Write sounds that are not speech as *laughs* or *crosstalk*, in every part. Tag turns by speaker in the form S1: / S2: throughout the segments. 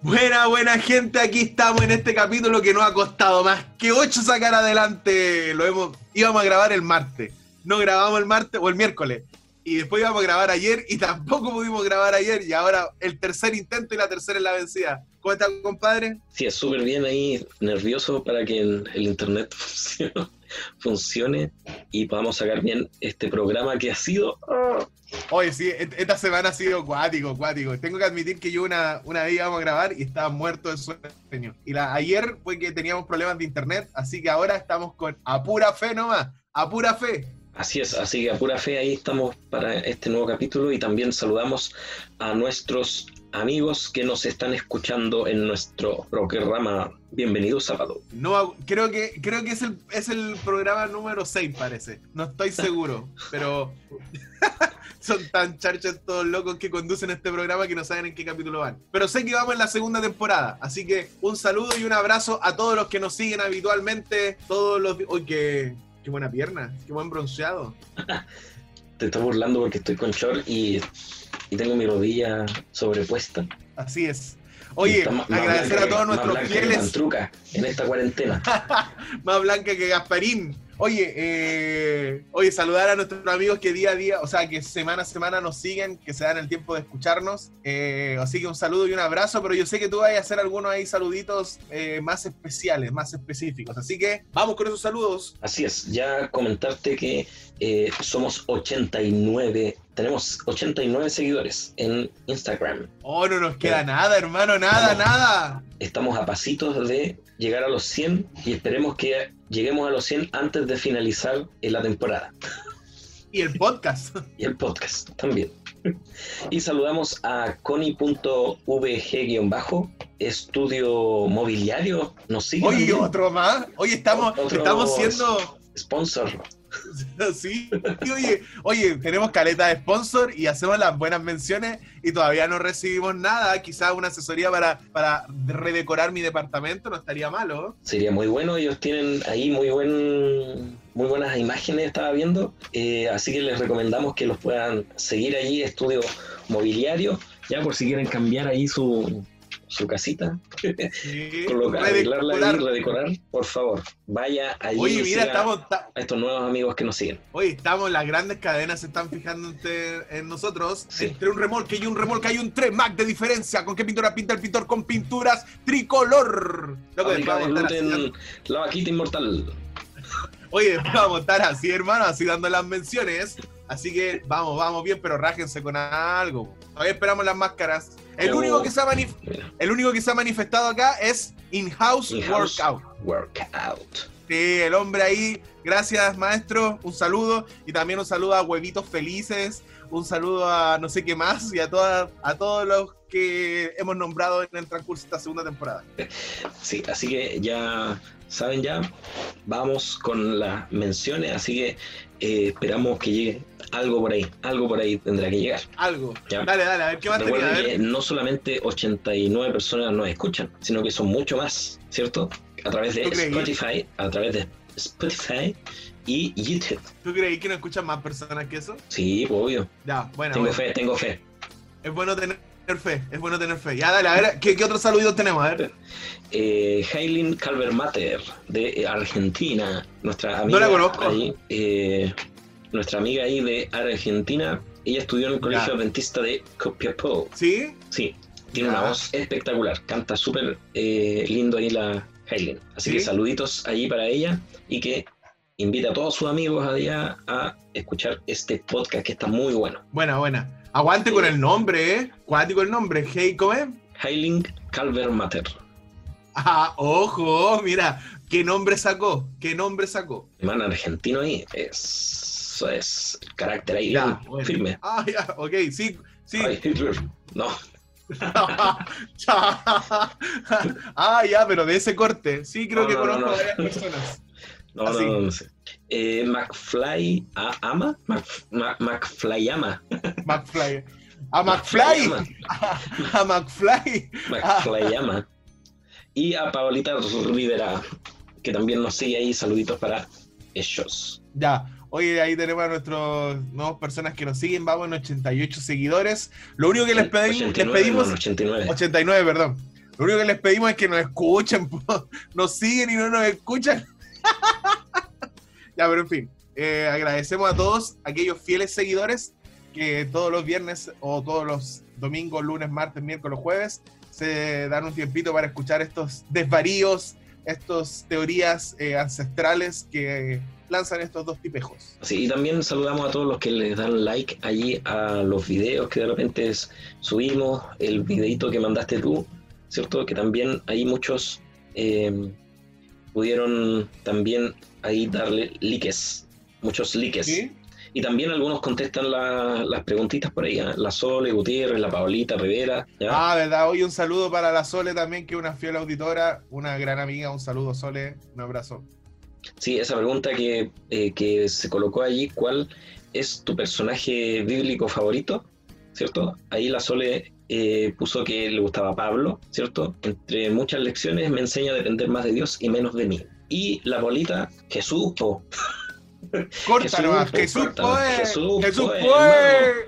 S1: Buena, buena gente, aquí estamos en este capítulo que nos ha costado más que ocho sacar adelante. Lo hemos, íbamos a grabar el martes, no grabamos el martes o el miércoles, y después íbamos a grabar ayer y *laughs* tampoco pudimos grabar ayer, y ahora el tercer intento y la tercera es la vencida. ¿Cómo estás, compadre?
S2: Sí, es súper bien ahí, nervioso para que el, el internet *laughs* funcione, funcione y podamos sacar bien este programa que ha sido
S1: Oye, sí, et- esta semana ha sido cuático, cuático. Tengo que admitir que yo una, una vez íbamos a grabar y estaba muerto de sueño. Y la, ayer fue que teníamos problemas de internet, así que ahora estamos con a pura fe nomás, a pura fe.
S2: Así es, así que a pura fe ahí estamos para este nuevo capítulo y también saludamos a nuestros amigos que nos están escuchando en nuestro programa Bienvenido Sábado.
S1: No, creo que, creo que es, el, es el programa número 6, parece. No estoy seguro, *laughs* pero *laughs* son tan charchas todos locos que conducen este programa que no saben en qué capítulo van. Pero sé que vamos en la segunda temporada, así que un saludo y un abrazo a todos los que nos siguen habitualmente. Todos los. ¡Uy, qué, qué buena pierna! ¡Qué buen bronceado! *laughs*
S2: Te estoy burlando porque estoy con short y, y tengo mi rodilla sobrepuesta.
S1: Así es. Oye,
S2: está más- más
S1: agradecer a
S2: que-
S1: todos
S2: más
S1: nuestros
S2: que
S1: fieles.
S2: En esta cuarentena. *laughs*
S1: más blanca que Gasparín. Oye, eh, oye, saludar a nuestros amigos que día a día, o sea, que semana a semana nos siguen, que se dan el tiempo de escucharnos. Eh, así que un saludo y un abrazo, pero yo sé que tú vas a hacer algunos ahí saluditos eh, más especiales, más específicos. Así que vamos con esos saludos.
S2: Así es, ya comentarte que eh, somos 89, tenemos 89 seguidores en Instagram.
S1: Oh, no nos queda nada, hermano, nada, nada.
S2: Estamos a pasitos de llegar a los 100 y esperemos que lleguemos a los 100 antes de finalizar eh, la temporada
S1: Y el podcast. *laughs*
S2: y el podcast también. Y saludamos a coni.vg- estudio mobiliario. Nos sigue.
S1: Oye,
S2: también.
S1: otro más. Oye, estamos,
S2: Otro-
S1: estamos siendo.
S2: Sponsor. *laughs*
S1: Sí, oye, oye, tenemos caleta de sponsor y hacemos las buenas menciones y todavía no recibimos nada. Quizás una asesoría para, para redecorar mi departamento no estaría malo.
S2: Sería muy bueno, ellos tienen ahí muy buen muy buenas imágenes, estaba viendo, eh, así que les recomendamos que los puedan seguir allí, Estudio Mobiliario, ya por si quieren cambiar ahí su, su casita,
S1: Sí,
S2: colocar, arreglarla
S1: redecorar.
S2: y redecorar, por favor, vaya allí
S1: Oye, mira, estamos,
S2: a estos nuevos amigos que nos siguen.
S1: oye, estamos, las grandes cadenas se están fijando en nosotros.
S2: Sí.
S1: Entre un remolque y un remolque hay un 3 Mac de diferencia. ¿Con qué pintura pinta el pintor? Con pinturas tricolor. Loco,
S2: la vaquita inmortal. *laughs*
S1: Oye, vamos a estar así, hermano, así dando las menciones. Así que vamos, vamos bien, pero rájense con algo. Todavía esperamos las máscaras. El,
S2: Oh.
S1: único, que se ha el único que se ha manifestado acá es In-House
S2: In-house.
S1: Workout.
S2: Workout.
S1: Sí, el hombre ahí. Gracias, maestro. Un saludo. Y también un saludo a Huevitos Felices. Un saludo a no sé qué más. Y a, todas, a todos los que hemos nombrado en el transcurso de esta segunda temporada.
S2: Sí, así que ya saben ya, vamos con las menciones, así que eh, esperamos que llegue algo por ahí, algo por ahí tendrá que llegar.
S1: Algo.
S2: Ya.
S1: Dale, dale, a ver qué más tenía. A
S2: Recuerden que no solamente 89 personas nos escuchan, sino que son mucho más, ¿cierto? A través de. Spotify, a través de Spotify y YouTube.
S1: ¿Tú crees que no escuchan más personas que eso?
S2: Sí, obvio.
S1: Ya, bueno.
S2: Tengo
S1: bueno.
S2: fe, tengo fe.
S1: Es bueno tener fe, es bueno tener fe. Ya, dale, a ver, ¿qué, qué otros saluditos tenemos? A ver.
S2: Eh, Hailin Calvermater de Argentina, nuestra amiga.
S1: No la conozco.
S2: ahí, eh, nuestra amiga ahí de Argentina. Ella estudió en el colegio
S1: Ya.
S2: adventista de Copiapó.
S1: ¿Sí?
S2: Sí, tiene
S1: Ya.
S2: una voz espectacular. Canta súper eh, lindo ahí la Hailin. Así
S1: ¿Sí?
S2: que saluditos allí para ella y que invita a todos sus amigos allá a escuchar este podcast que está muy bueno.
S1: Buena, buena. Aguante con el nombre, ¿eh? Cuático el nombre. Hey, ¿cómo es?
S2: Hailin Calvermater.
S1: Ah, ojo, mira, ¿qué nombre sacó? ¿Qué nombre sacó?
S2: Man argentino ahí. Eso es carácter ahí
S1: Ya,
S2: bien
S1: bueno.
S2: firme.
S1: Ah, ya, ok, sí, sí.
S2: Ay. *laughs* No, *laughs* *laughs*
S1: ah, ya, pero de ese corte. Sí, creo
S2: No,
S1: que
S2: no, no,
S1: conozco
S2: no.
S1: a varias personas.
S2: no,
S1: Así.
S2: no, no, no sé. Eh, McFly a- ama, Mc- McFly ama, *laughs*
S1: McFly. A McFly. *laughs* A McFly.
S2: McFly ama. Y a Paolita Rivera, que también nos sigue ahí. Saluditos para ellos.
S1: Ya. Oye, ahí tenemos a nuestros nuevas personas que nos siguen. Vamos en 88 seguidores. Lo único que les, pedimos, les
S2: 89,
S1: pedimos.
S2: hermano, 89.
S1: 89, perdón. Lo único que les pedimos es que nos escuchen, *laughs* po. nos siguen y no nos escuchan. Ya, pero en fin, eh, agradecemos a todos aquellos fieles seguidores que todos los viernes o todos los domingos, lunes, martes, miércoles, jueves se dan un tiempito para escuchar estos desvaríos, estas teorías eh, ancestrales que lanzan estos dos tipejos.
S2: Sí, y también saludamos a todos los que les dan like allí a los videos que de repente subimos, el videito que mandaste tú, ¿cierto? Que también hay muchos eh, pudieron también ahí darle likes, muchos likes.
S1: ¿Sí?
S2: Y también algunos contestan la- las preguntitas por ahí, ¿eh? la Sole Gutiérrez, la Paolita Rivera, ¿ya?
S1: Ah, verdad. Hoy un saludo para la Sole también, que es una fiel auditora, una gran amiga. Un saludo, Sole. Un abrazo.
S2: Sí, esa pregunta que, eh, que se colocó allí, ¿cuál es tu personaje bíblico favorito? ¿Cierto? Ahí la Sole eh, puso que le gustaba Pablo, ¿cierto? Entre muchas lecciones me enseña a depender más de Dios y menos de mí. Y la bolita, Jesús, po. *laughs*
S1: Corta
S2: Jesús, po,
S1: Jesús.
S2: Jesús.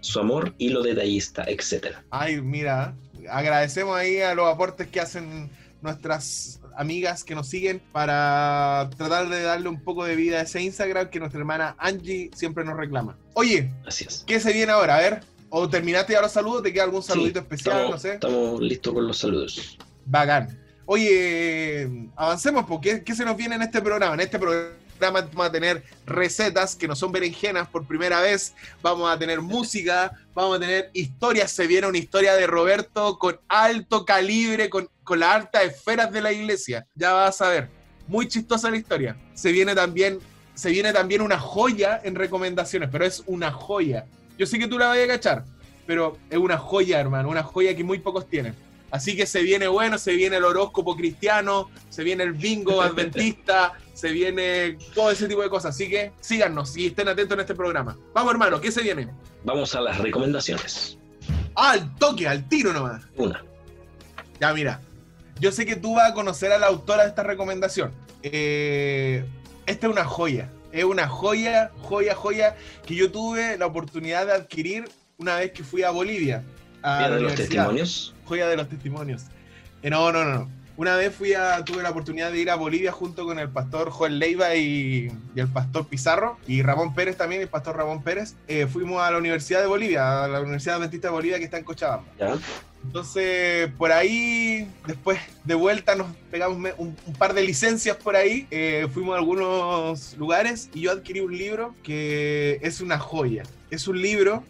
S2: Su amor y lo detallista, etcétera.
S1: Ay, mira, agradecemos ahí a los aportes que hacen nuestras amigas que nos siguen para tratar de darle un poco de vida a ese Instagram que nuestra hermana Angie siempre nos reclama. Oye,
S2: Así es.
S1: ¿qué se viene ahora? A ver, o terminaste ya los saludos, te queda algún saludito
S2: Sí,
S1: especial,
S2: estamos,
S1: no sé.
S2: Estamos listos con los saludos.
S1: Bacán. Oye, avancemos, porque ¿qué se nos viene en este programa? En este programa vamos a tener recetas que no son berenjenas por primera vez, vamos a tener música, vamos a tener historias. Se viene una historia de Roberto con alto calibre, con, con las altas esferas de la iglesia. Ya vas a ver. Muy chistosa la historia. Se viene también, se viene también una joya en recomendaciones, pero es una joya. Yo sé que tú la vas a cachar, pero es una joya, hermano, una joya que muy pocos tienen. Así que se viene bueno, se viene el horóscopo cristiano, se viene el bingo *laughs* adventista, se viene todo ese tipo de cosas. Así que síganos y estén atentos en este programa. Vamos, hermano, ¿qué se viene?
S2: Vamos a las recomendaciones.
S1: Al toque, al tiro nomás.
S2: Una.
S1: Ya, mira. Yo sé que tú vas a conocer a la autora de esta recomendación. Eh, esta es una joya. Es una joya, joya, joya que yo tuve la oportunidad de adquirir una vez que fui a Bolivia. A la
S2: de los testimonios.
S1: joya de los testimonios. Eh, no, no, no, no. Una vez fui a, tuve la oportunidad de ir a Bolivia junto con el pastor Joel Leiva y, y el pastor Pizarro y Ramón Pérez también, el pastor Ramón Pérez. Eh, fuimos a la Universidad de Bolivia, a la Universidad Adventista de Bolivia que está en Cochabamba.
S2: ¿ya?
S1: Entonces, por ahí, después de vuelta, nos pegamos un par de licencias por ahí. eh, fuimos a algunos lugares y yo adquirí un libro que es una joya. Es un libro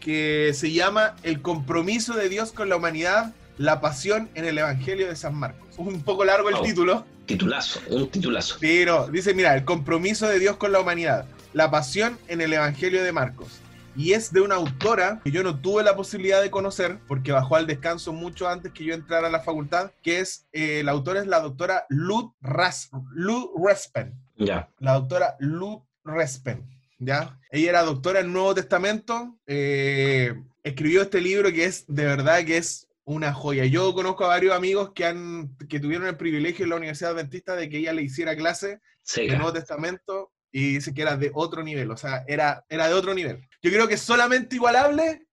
S1: que se llama El compromiso de Dios con la humanidad, la pasión en el Evangelio de San Marcos. Un poco largo el
S2: Oh.
S1: título,
S2: Titulazo, un titulazo.
S1: pero dice, mira, el compromiso de Dios con la humanidad, la pasión en el Evangelio de Marcos. Y es de una autora que yo no tuve la posibilidad de conocer porque bajó al descanso mucho antes que yo entrara a la facultad, que es, eh, la autora es la doctora Lud, Ras, Lud Respen.
S2: Ya.
S1: La doctora Lud Respen, ¿ya? Ella era doctora en Nuevo Testamento, eh, escribió este libro que es, de verdad, que es una joya. Yo conozco a varios amigos que, han, que tuvieron el privilegio en la Universidad Adventista de que ella le hiciera clase de
S2: Seca.
S1: Nuevo Testamento y dice que era de otro nivel, o sea, era, era de otro nivel. Yo creo que es solamente igualable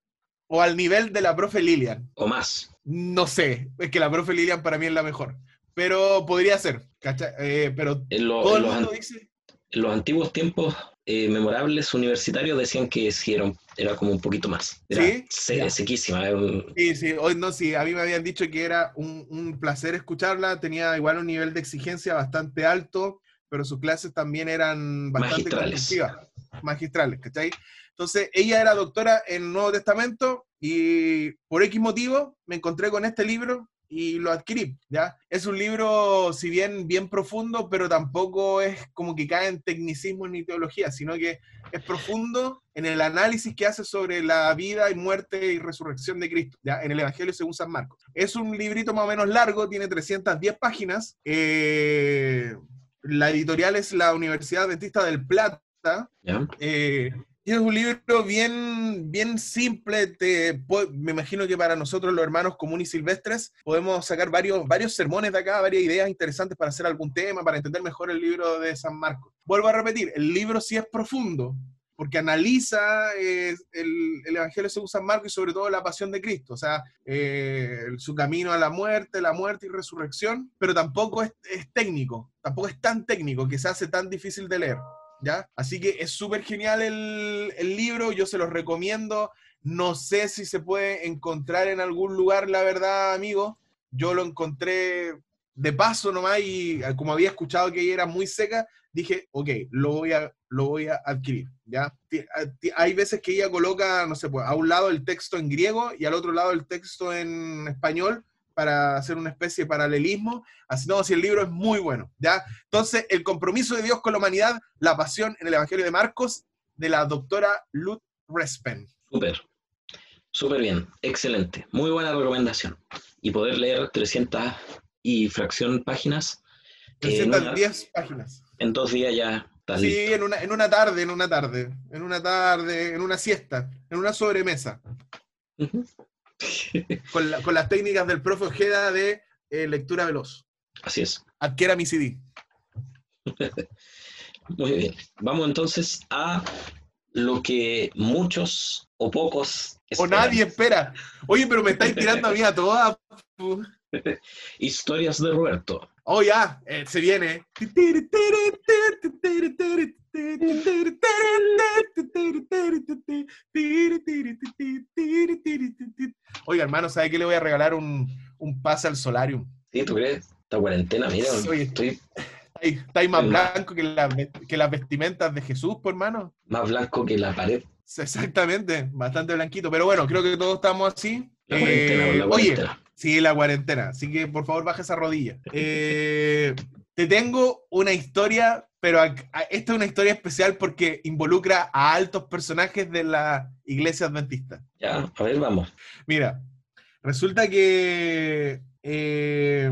S1: o al nivel de la profe Lilian.
S2: O más.
S1: No sé, es que la profe Lilian para mí es la mejor, pero podría ser, ¿cachai? Eh, pero
S2: En, lo-
S1: todo
S2: en
S1: el
S2: los,
S1: mundo
S2: an-
S1: dice...
S2: en los antiguos tiempos eh, memorables universitarios decían que sí era, como un poquito más. Era
S1: ¿Sí?
S2: se- sequísima. era un-
S1: Sí, sí, hoy no, sí, a mí me habían dicho que era un, un placer escucharla, tenía igual un nivel de exigencia bastante alto, pero sus clases también eran bastante
S2: Magistrales.
S1: magistrales, ¿cachai? Entonces, ella era doctora en Nuevo Testamento y por X motivo me encontré con este libro y lo adquirí, ¿ya? Es un libro, si bien bien profundo, pero tampoco es como que cae en tecnicismo ni teología, sino que es profundo en el análisis que hace sobre la vida y muerte y resurrección de Cristo, ¿ya? en el Evangelio según San Marcos. Es un librito más o menos largo, tiene 310 páginas. eh, la editorial es la Universidad Adventista del Plata.
S2: ¿ya?
S1: eh, es un libro bien, bien simple. te me imagino que para nosotros, los hermanos comunes y silvestres, podemos sacar varios, varios sermones de acá, varias ideas interesantes para hacer algún tema, para entender mejor el libro de San Marcos. Vuelvo a repetir, el libro sí es profundo, porque analiza eh, el, el, Evangelio según San Marcos y sobre todo la pasión de Cristo, o sea, eh, su camino a la muerte, la muerte y resurrección, pero tampoco es, es técnico, tampoco es tan técnico que se hace tan difícil de leer. ¿Ya? Así que es súper genial el, libro, yo se los recomiendo. No sé si se puede encontrar en algún lugar, la verdad, amigo. Yo lo encontré de paso nomás y eh, como había escuchado que ella era muy seca, dije, ok, lo voy a, lo voy a adquirir, ¿ya? Hay veces que ella coloca, no sé, pues, a un lado el texto en griego y al otro lado el texto en español para hacer una especie de paralelismo. Así no, si el libro es muy bueno, ¿ya? Entonces, el compromiso de Dios con la humanidad, la pasión en el Evangelio de Marcos, de la doctora Lud Respen.
S2: Súper, súper bien, excelente, muy buena recomendación. Y poder leer 300 y fracción páginas.
S1: 310 páginas.
S2: En dos días ya está
S1: Sí, en una, en una tarde, en una tarde, en una tarde, en una siesta, en una sobremesa. *laughs* con, la, con, las técnicas del profe Ojeda de eh, lectura veloz.
S2: Así es.
S1: Adquiera mi CD. *laughs*
S2: Muy bien. Vamos entonces a lo que muchos o pocos
S1: esperan. O nadie espera. Oye, pero me estáis tirando a mí a todas. *laughs*
S2: Historias de Roberto.
S1: Oh, ya, eh, se viene. Oiga, hermano, ¿sabe que le voy a regalar un, un pase al solarium?
S2: Sí, ¿tú crees? Esta cuarentena, mira,
S1: Oye,
S2: estoy...
S1: Está ahí más blanco que, la, que las vestimentas de Jesús, por hermano.
S2: Más blanco que la pared.
S1: Exactamente, bastante blanquito. Pero bueno, creo que todos estamos así. La cuarentena, eh, la cuarentena. Oye, sí, la cuarentena. Así que por favor baja esa rodilla. Eh, te tengo una historia, pero esta es una historia especial porque involucra a altos personajes de la iglesia adventista.
S2: Ya, a ver, vamos.
S1: Mira, resulta que eh,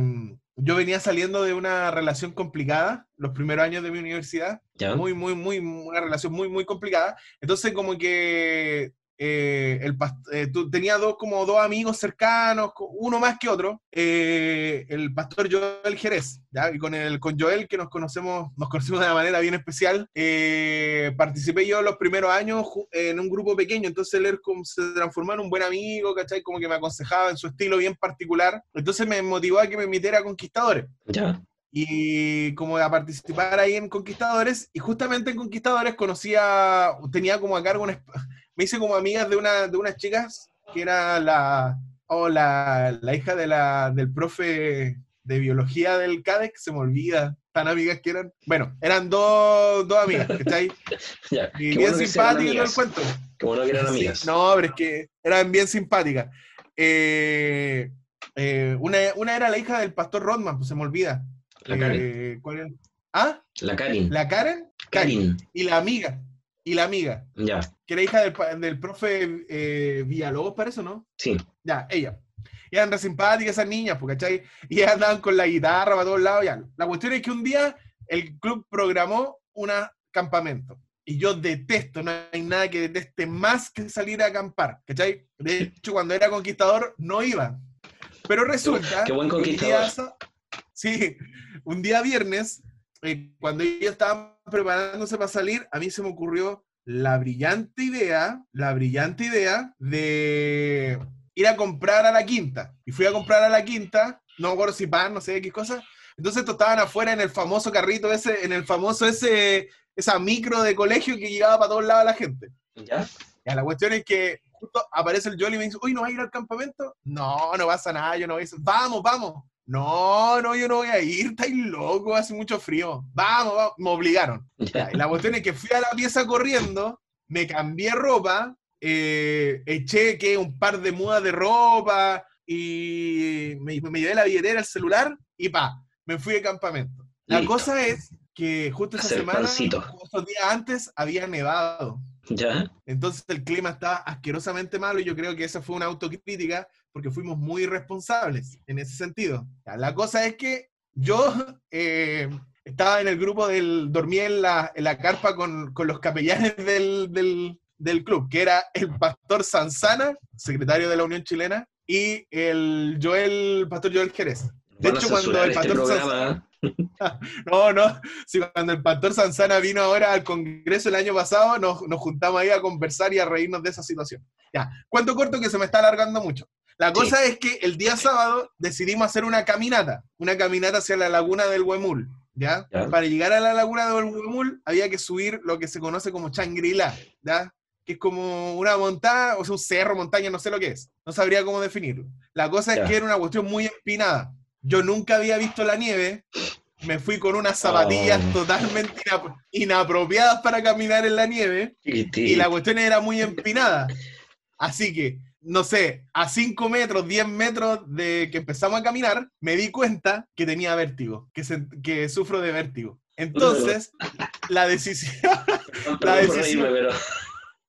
S1: yo venía saliendo de una relación complicada los primeros años de mi universidad.
S2: ¿Ya?
S1: Muy, muy, muy, una relación muy, muy complicada. Entonces, como que eh, el eh, tú, tenía dos, como dos amigos cercanos, uno más que otro, eh, el pastor Joel Jerez, ¿ya? y con, el, con Joel, que nos conocemos, nos conocemos de una manera bien especial, eh, participé yo los primeros años en un grupo pequeño, entonces él se transformó en un buen amigo, ¿cachai? Como que me aconsejaba en su estilo bien particular, entonces me motivó a que me emitiera a Conquistadores.
S2: Ya
S1: y como a participar ahí en Conquistadores, y justamente en Conquistadores conocía, tenía como a cargo una, me hice como amigas de, una, de unas chicas que era la, oh, la, la hija de la, del profe de biología del CADEC, se me olvida, tan amigas que eran. Bueno, eran dos, dos amigas, ¿cachai? *laughs*
S2: ya,
S1: y bien
S2: bueno
S1: simpáticas todo el cuento.
S2: Qué bueno que eran amigas.
S1: Sí, no, pero es que eran bien simpáticas. Eh, eh, una, una, era la hija del pastor Rodman, pues se me olvida.
S2: La Karen.
S1: Eh, ¿Cuál era? ¿Ah?
S2: La Karin.
S1: ¿La Karen?
S2: Karin.
S1: Y la amiga. Y la amiga.
S2: Ya.
S1: Que era hija del, del profe eh, Villalobos, parece, ¿no?
S2: Sí.
S1: Ya, ella. Y eran re simpáticas esas niñas, ¿cachai? Y andaban con la guitarra para todos lados. Ya. La cuestión es que un día el club programó un campamento. Y yo detesto, no hay nada que deteste más que salir a acampar, ¿cachai? De hecho, cuando era conquistador, no iba. Pero resulta...
S2: Qué buen conquistador.
S1: Un día, sí, un día viernes, eh, cuando ellos estaban preparándose para salir, a mí se me ocurrió la brillante idea, la brillante idea de ir a comprar a la quinta. Y fui a comprar a la quinta, no me acuerdo si pan, no sé qué cosa. Entonces estaban afuera en el famoso carrito ese, en el famoso ese, esa micro de colegio que llegaba para todos lados a la gente.
S2: ¿Ya?
S1: Ya, la cuestión es que justo aparece el Jolly y me dice, uy, ¿no vas a ir al campamento? No, no pasa nada, yo no voy a ir. Vamos, vamos. No, no, yo no voy a ir, estáis loco, hace mucho frío. Vamos, vamos. me obligaron. Ya, y la cuestión es que fui a la pieza corriendo, me cambié ropa, eh, eché que un par de mudas de ropa y me, me, llevé la billetera, el celular y pa, me fui de campamento. La
S2: Listo.
S1: cosa es que justo esa
S2: Hacer
S1: semana, unos días antes, había nevado.
S2: ¿Ya?
S1: Entonces el clima estaba asquerosamente malo y yo creo que esa fue una autocrítica porque fuimos muy irresponsables en ese sentido. La cosa es que yo *laughs* eh, estaba en el grupo del, dormí en la, en la carpa con, con los capellanes *laughs* del, del, del club, que era el pastor Sanzana, secretario de la Unión Chilena, y el Joel, pastor Joel Jerez. De hecho, cuando el
S2: este
S1: pastor
S2: programa. *laughs*
S1: No, no. Sí, cuando el pastor Sanzana vino ahora al Congreso el año pasado, nos, nos juntamos ahí a conversar y a reírnos de esa situación. Ya, cuento corto que se me está alargando mucho. La cosa es que el día sábado decidimos hacer una caminata, una caminata hacia la laguna del Huemul. ¿ya?
S2: Ya.
S1: Para llegar a la laguna del Huemul había que subir lo que se conoce como Changrila, ¿ya? que es como una montaña, o sea, un cerro, montaña, no sé lo que es. No sabría cómo definirlo. La cosa
S2: Ya.
S1: es que era una cuestión muy empinada. Yo nunca había visto la nieve. Me fui con unas zapatillas
S2: Oh.
S1: totalmente inap- inapropiadas para caminar en la nieve y la cuestión era muy empinada. Así que, no sé, a 5 metros, 10 metros de que empezamos a caminar, me di cuenta que tenía vértigo, que, se- que sufro de vértigo. Entonces, *laughs* la decisión, la decisión-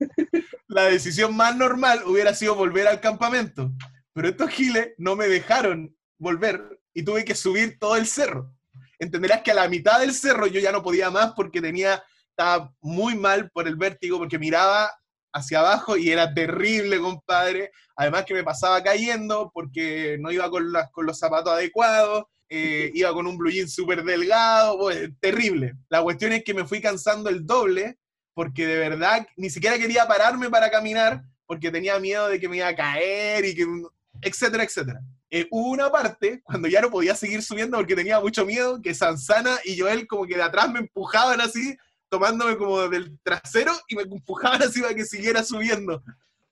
S1: *laughs* la decisión más normal hubiera sido volver al campamento. Pero estos giles no me dejaron volver y tuve que subir todo el cerro. Entenderás que a la mitad del cerro yo ya no podía más porque tenía, estaba muy mal por el vértigo, porque miraba hacia abajo y era terrible, compadre. Además que me pasaba cayendo porque no iba con, las, con los zapatos adecuados, eh, *laughs* iba con un blue jean súper delgado, pues, terrible. La cuestión es que me fui cansando el doble porque de verdad ni siquiera quería pararme para caminar porque tenía miedo de que me iba a caer y que etcétera, etcétera. Eh, hubo una parte cuando ya no podía seguir subiendo porque tenía mucho miedo que Sansana y Joel como que de atrás me empujaban así, tomándome como del trasero y me empujaban *laughs* así para que siguiera subiendo.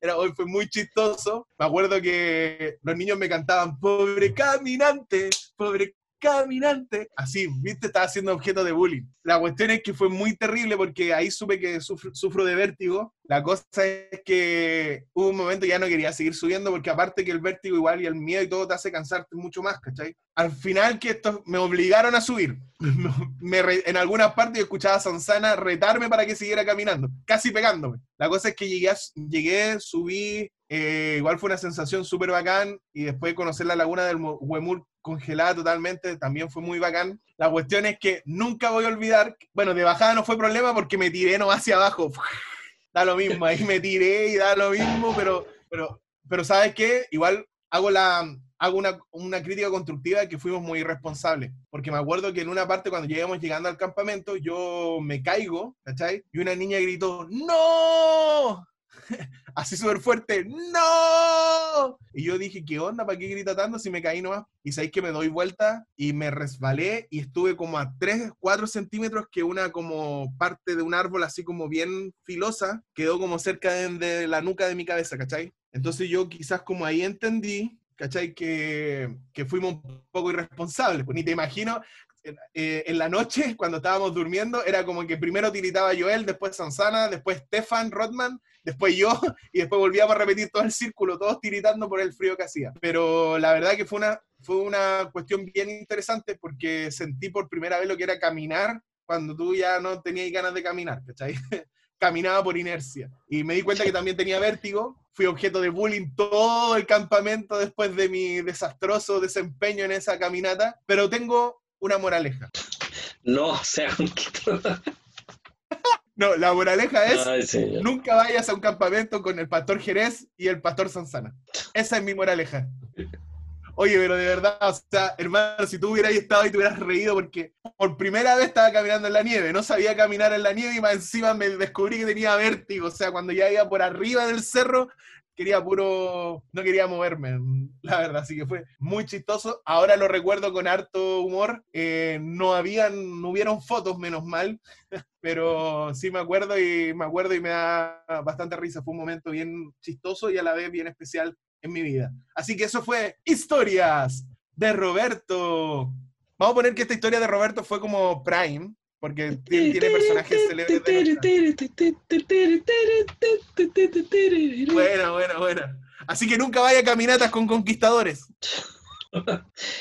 S1: Era, hoy fue muy chistoso. Me acuerdo que los niños me cantaban, pobre caminante, pobre caminante. Así, viste, estaba siendo objeto de bullying. La cuestión es que fue muy terrible porque ahí supe que sufro, sufro de vértigo. La cosa es que hubo un momento ya no quería seguir subiendo porque aparte que el vértigo igual y el miedo y todo te hace cansarte mucho más, ¿cachai? Al final que estos me obligaron a subir. *laughs* Me re- en algunas partes yo escuchaba a Sansana retarme para que siguiera caminando, casi pegándome. La cosa es que llegué, llegué subí, eh, igual fue una sensación súper bacán y después conocer la laguna del Huemul congelada totalmente, también fue muy bacán. La cuestión es que nunca voy a olvidar, bueno, de bajada no fue problema porque me tiré nomás hacia abajo. *laughs* Da lo mismo, ahí me tiré y da lo mismo, pero, pero, pero ¿sabes qué? Igual hago la hago una, una crítica constructiva de que fuimos muy irresponsables, porque me acuerdo que en una parte cuando llegamos llegando al campamento, yo me caigo, ¿cachai? Y una niña gritó, ¡No! *laughs* Así súper fuerte, ¡No! Y yo dije, ¿qué onda? ¿Para qué grita tanto si me caí nomás? Y sabéis que me doy vuelta y me resbalé y estuve como a 3, 4 centímetros que una como parte de un árbol así como bien filosa quedó como cerca de, la nuca de mi cabeza, ¿cachai? Entonces yo quizás como ahí entendí, ¿cachai? Que, que fuimos un poco irresponsables. Pues ni te imagino, eh, en la noche, *laughs* cuando estábamos durmiendo, era como que primero tiritaba Joel, después Sansana, después Stefan Rodman, después yo, *laughs* y después volvíamos a repetir todo el círculo, todos tiritando por el frío que hacía. Pero la verdad que fue una, fue una cuestión bien interesante porque sentí por primera vez lo que era caminar cuando tú ya no tenías ganas de caminar, ¿cachai? *laughs* Caminaba por inercia. Y me di cuenta que también tenía vértigo. Fui objeto de bullying todo el campamento después de mi desastroso desempeño en esa caminata. Pero tengo una moraleja.
S2: no sea conquistador.
S1: No, la moraleja es
S2: Ay,
S1: nunca vayas a un campamento con el pastor Jerez y el pastor Sansana. Esa es mi moraleja. Oye, pero de verdad, o sea, hermano, si tú hubieras estado y te hubieras reído porque por primera vez estaba caminando en la nieve, no sabía caminar en la nieve y más encima me descubrí que tenía vértigo, o sea, cuando ya iba por arriba del cerro, quería puro, no quería moverme, la verdad, así que fue muy chistoso. Ahora lo recuerdo con harto humor, eh, no habían, no hubieron fotos, menos mal, *laughs* pero sí me acuerdo y me acuerdo y me da bastante risa, fue un momento bien chistoso y a la vez bien especial en mi vida. Así que eso fue Historias de Roberto. Vamos a poner que esta historia de Roberto fue como Prime, porque tiene, personajes célebres de Buena, buena, buena. Así que nunca vaya a caminatas con conquistadores.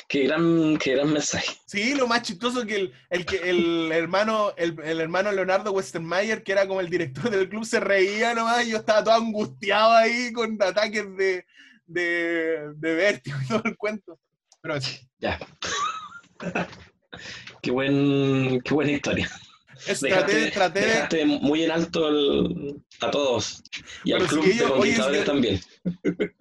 S2: Qué gran, qué gran mensaje.
S1: Sí, lo más chistoso que el, el, que el hermano, el, el hermano Leonardo Westermayer, que era como el director del club, se reía nomás y yo estaba todo angustiado ahí con ataques de, de, de vértigo y todo el cuento. Pero.
S2: Ya. Qué, buen, qué buena historia.
S1: Traté,
S2: Dejaste,
S1: traté de-
S2: dejaste muy en alto el- a todos. Y al club
S1: si
S2: de conquistadores también. *laughs*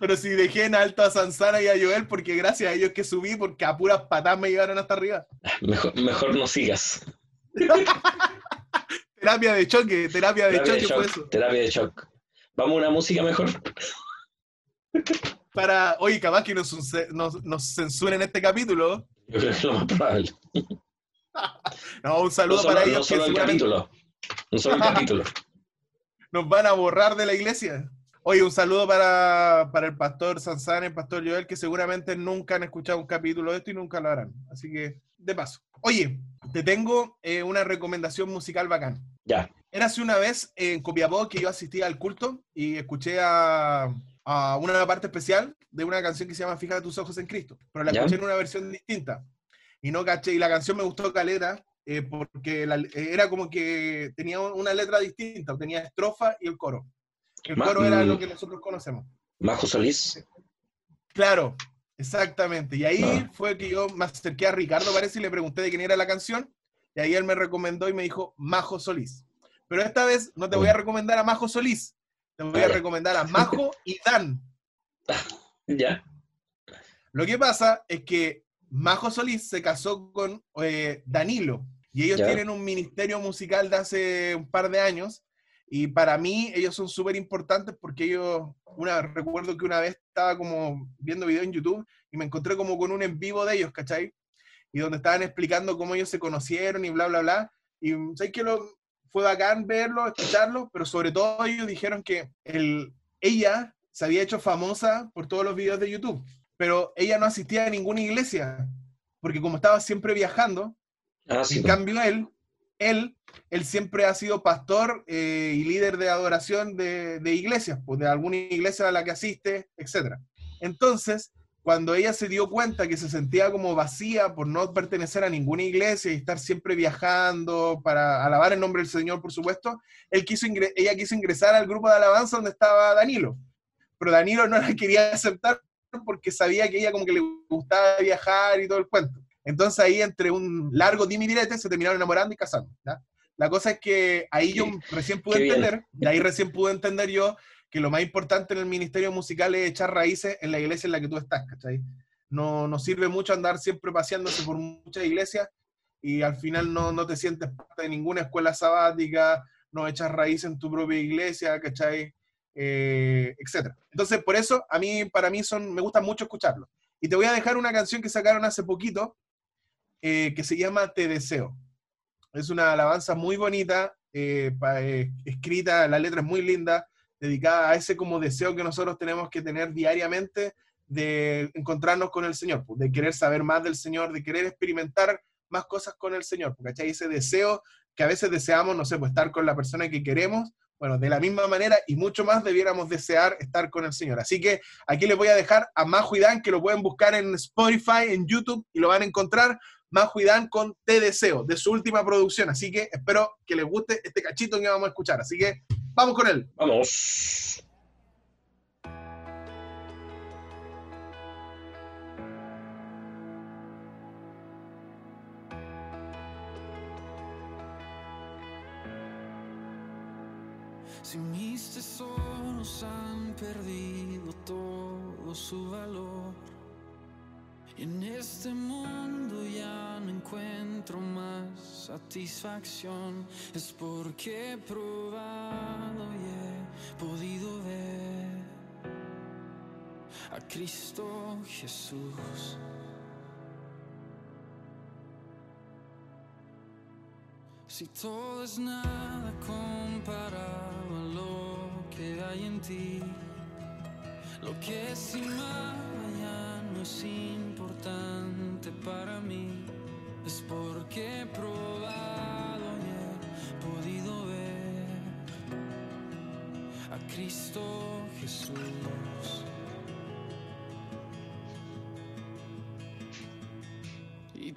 S1: Pero si dejé en alto a Sansana y a Joel, porque gracias a ellos que subí, porque a puras patas me llevaron hasta arriba.
S2: Mejor, mejor no sigas. *laughs*
S1: terapia de choque, terapia de
S2: Terapia de
S1: choque fue
S2: shock.
S1: eso.
S2: Terapia de shock. Vamos a una música mejor.
S1: Para, oye, capaz que nos, nos, nos censuren este capítulo.
S2: Yo creo que es lo más probable. *laughs*
S1: No, un
S2: No
S1: saludo
S2: solo,
S1: para
S2: no
S1: ellos que
S2: solo el
S1: seguramente
S2: capítulo. No solo el *laughs* capítulo.
S1: nos van a borrar de la iglesia. Oye, un saludo para, para el pastor Sansana y el pastor Joel, que seguramente nunca han escuchado un capítulo de esto y nunca lo harán. Así que, de paso. Oye, te tengo eh, una recomendación musical bacán.
S2: Ya.
S1: Era hace una vez en Copiapó que yo asistía al culto y escuché a, a una parte especial de una canción que se llama Fija tus ojos en Cristo, pero la
S2: ¿Ya?
S1: escuché en una versión distinta. Y no caché, y la canción me gustó caleta eh, porque la- era como que tenía una letra distinta, tenía estrofa y el coro. El
S2: Ma-
S1: coro era
S2: mm.
S1: lo que nosotros conocemos.
S2: Majo Solís.
S1: Claro, exactamente. Y ahí
S2: Ah.
S1: fue que yo me acerqué a Ricardo, parece, y le pregunté de quién era la canción. Y ahí él me recomendó y me dijo Majo Solís. Pero esta vez no te voy a recomendar a Majo Solís, te voy a recomendar a Majo *laughs* y Dan.
S2: Ya.
S1: Lo que pasa es que Majo Solís se casó con eh, Danilo y ellos
S2: Ya.
S1: tienen un ministerio musical de hace un par de años y para mí ellos son súper importantes porque ellos, una, recuerdo que una vez estaba como viendo video en YouTube y me encontré como con un en vivo de ellos, ¿cachai? Y donde estaban explicando cómo ellos se conocieron y bla, bla, bla. Y sé que lo, fue bacán verlo, escucharlo, pero sobre todo ellos dijeron que el, ella se había hecho famosa por todos los videos de YouTube pero ella no asistía a ninguna iglesia, porque como estaba siempre viajando,
S2: Ah, sí.
S1: en cambio él, él, él siempre ha sido pastor eh, y líder de adoración de, de iglesias, pues de alguna iglesia a la que asiste, etc. Entonces, cuando ella se dio cuenta que se sentía como vacía por no pertenecer a ninguna iglesia y estar siempre viajando para alabar el nombre del Señor, por supuesto, él quiso ella quiso ingresar al grupo de alabanza donde estaba Danilo. Pero Danilo no la quería aceptar porque sabía que ella como que le gustaba viajar y todo el cuento. Entonces ahí entre un largo dime y direte se terminaron enamorando y casando. ¿ya? La cosa es que ahí yo recién pude entender, de ahí recién pude entender yo que lo más importante en el ministerio musical es echar raíces en la iglesia en la que tú estás, ¿cachai? No, no sirve mucho andar siempre paseándose por muchas iglesias y al final no, no te sientes parte de ninguna escuela sabática, no echas raíces en tu propia iglesia, ¿cachai? Eh, etcétera. Entonces, por eso, a mí, para mí, son, me gusta mucho escucharlo. Y te voy a dejar una canción que sacaron hace poquito, eh, que se llama Te Deseo. Es una alabanza muy bonita, eh, pa- eh, escrita, la letra es muy linda, dedicada a ese como deseo que nosotros tenemos que tener diariamente de encontrarnos con el Señor, pues, de querer saber más del Señor, de querer experimentar más cosas con el Señor, porque ¿cachai? ese deseo que a veces deseamos, no sé, pues estar con la persona que queremos, bueno, de la misma manera y mucho más debiéramos desear estar con el Señor. Así que aquí les voy a dejar a Majo y que lo pueden buscar en Spotify, en YouTube, y lo van a encontrar. Majo y con Te Deseo, de su última producción. Así que espero que les guste este cachito que vamos a escuchar. Así que vamos con él.
S2: Vamos.
S3: Si mis tesoros han perdido todo su valor en este mundo ya no encuentro más satisfacción, es porque he probado y he podido ver a Cristo Jesús. Si todo es nada comparado a lo que hay en ti, lo que es y ya no es para mí, es porque he probado y he podido ver a Cristo Jesús.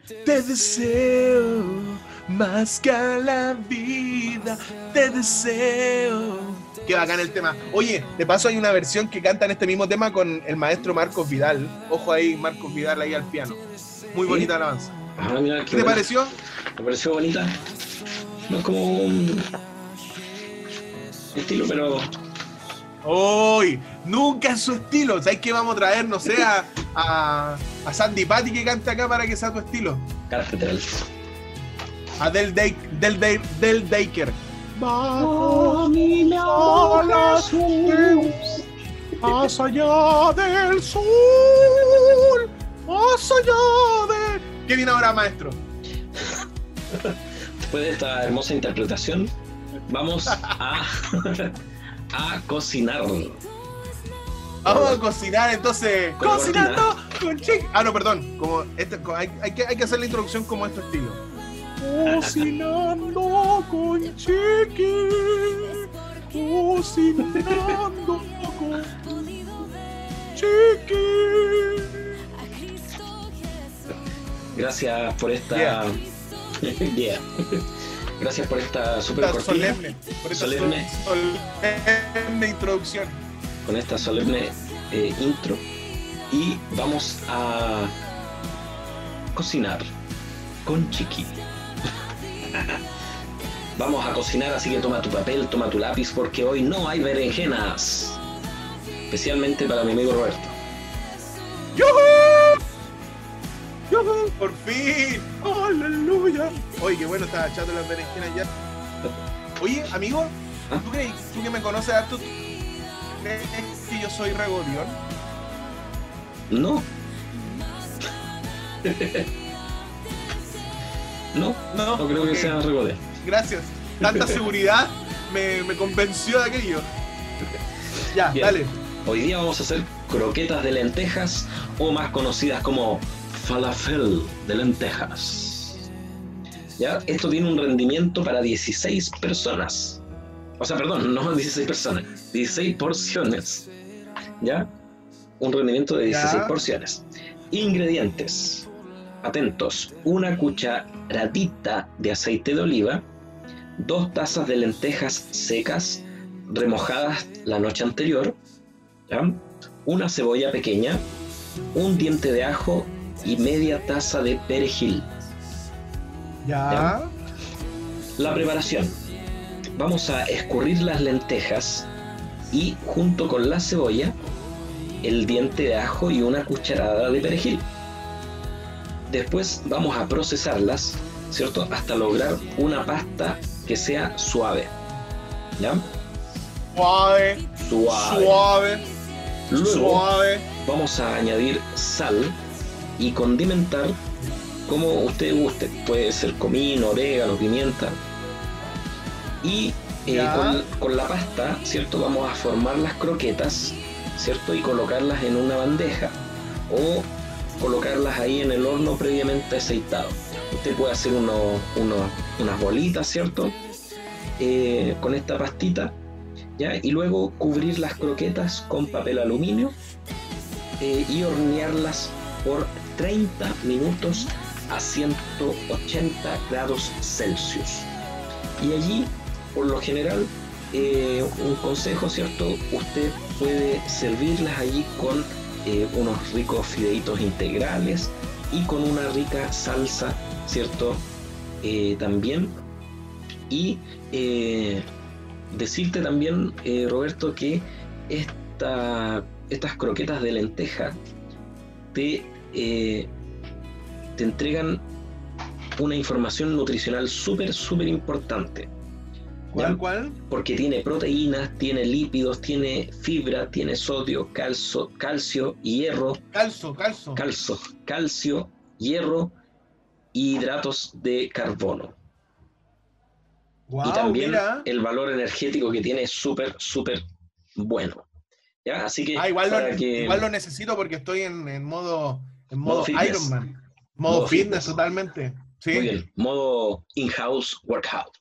S1: Te deseo más que a la vida. Te deseo. Qué bacán el tema. Oye, de paso hay una versión que cantan este mismo tema con el maestro Marcos Vidal. Ojo ahí, Marcos Vidal ahí al piano. Muy bonita alabanza.
S2: Ah, mira,
S1: ¿Qué te
S2: buena.
S1: pareció?
S2: Me pareció bonita. No es como un estilo, pero
S1: Hoy, nunca en su estilo. ¿Sabes qué vamos a traer? No sé, a, a, a Sandy Patty que cante acá para que sea tu estilo.
S2: Cátedral.
S1: A Del, Day, Del, Day, Del Daker. Más allá del sol, más allá de. ¿Qué viene ahora, maestro? *laughs*
S2: Después de esta hermosa interpretación, vamos a, *laughs* a cocinar.
S1: Vamos a cocinar entonces. Cocinando con chiqui. Ah, no, perdón. Como este, hay que, hay que hacer la introducción como este estilo. Cocinando con chiqui. Cocinando con chiqui.
S2: Gracias por esta.
S1: Yeah. *laughs*
S2: Yeah. Gracias por esta super
S1: Esta
S2: cortina.
S1: solemne. Por esta
S2: Solemne.
S1: sol- solemne introducción.
S2: Con esta solemne eh, intro. Y vamos a cocinar con chiqui. *laughs* Vamos a cocinar, así que toma tu papel, toma tu lápiz, porque hoy no hay berenjenas. Especialmente para mi amigo Roberto.
S1: ¡Yujú! ¡Yujú! ¡Por fin! ¡Aleluya! Oye, qué bueno estaba echando las berenjenas ya. Oye, amigo,
S2: ¿Ah?
S1: ¿tú, crees, tú que me conoces harto, ¿tú crees que yo soy regodión?
S2: No. *laughs* no,
S1: No,
S2: no creo que sea regodeo.
S1: Gracias. Tanta *laughs* seguridad me, me convenció de aquello. Ya,
S2: Bien.
S1: dale.
S2: Hoy día vamos a hacer croquetas de lentejas o más conocidas como falafel de lentejas. ¿Ya? Esto tiene un rendimiento para 16 personas. O sea, perdón, no 16 personas, 16 porciones. ¿Ya? Un rendimiento de 16
S1: Ya.
S2: porciones. Ingredientes. Atentos. Una cucharadita de aceite de oliva, dos tazas de lentejas secas remojadas la noche anterior, ¿ya? una cebolla pequeña, un diente de ajo y media taza de perejil.
S1: Ya.
S2: La preparación. Vamos a escurrir las lentejas y junto con la cebolla, el diente de ajo y una cucharada de perejil. Después vamos a procesarlas, ¿cierto? Hasta lograr una pasta que sea suave. ¿Ya?
S1: Suave,
S2: Suave.
S1: suave,
S2: Luego
S1: suave.
S2: vamos a añadir sal y condimentar como usted guste. Puede ser comino, orégano, pimienta. Y eh, con, con la pasta, ¿cierto? Vamos a formar las croquetas, ¿cierto? Y colocarlas en una bandeja o colocarlas ahí en el horno previamente aceitado. Usted puede hacer uno- uno- unas bolitas, ¿cierto? Eh, con esta pastita, ¿ya? Y luego cubrir las croquetas con papel aluminio eh, y hornearlas por 30 minutos a 180 grados Celsius. Y allí, por lo general, eh, un consejo, ¿cierto? Usted puede servirlas allí con eh, unos ricos fideitos integrales y con una rica salsa, ¿cierto? Eh, también. Y eh, decirte también, Roberto, que esta, estas croquetas de lenteja te, te entregan una información nutricional súper, súper importante.
S1: ¿Cuál,
S2: ¿ya?
S1: cuál?
S2: Porque tiene proteínas, tiene lípidos, tiene fibra, tiene sodio, calcio, calcio, hierro,
S1: Calzo, calzo.
S2: calcio, calcio, hierro y hidratos de carbono.
S1: Wow,
S2: y también
S1: mira.
S2: el valor energético que tiene es súper, súper bueno. ¿Ya? Así que,
S1: Ah, igual lo,
S2: que-
S1: igual lo necesito porque estoy en, en modo, en
S2: Modo
S1: modo. Ironman. Modo,
S2: Modo
S1: fitness,
S2: fitness.
S1: totalmente. Sí,
S2: Muy bien, modo in-house workout.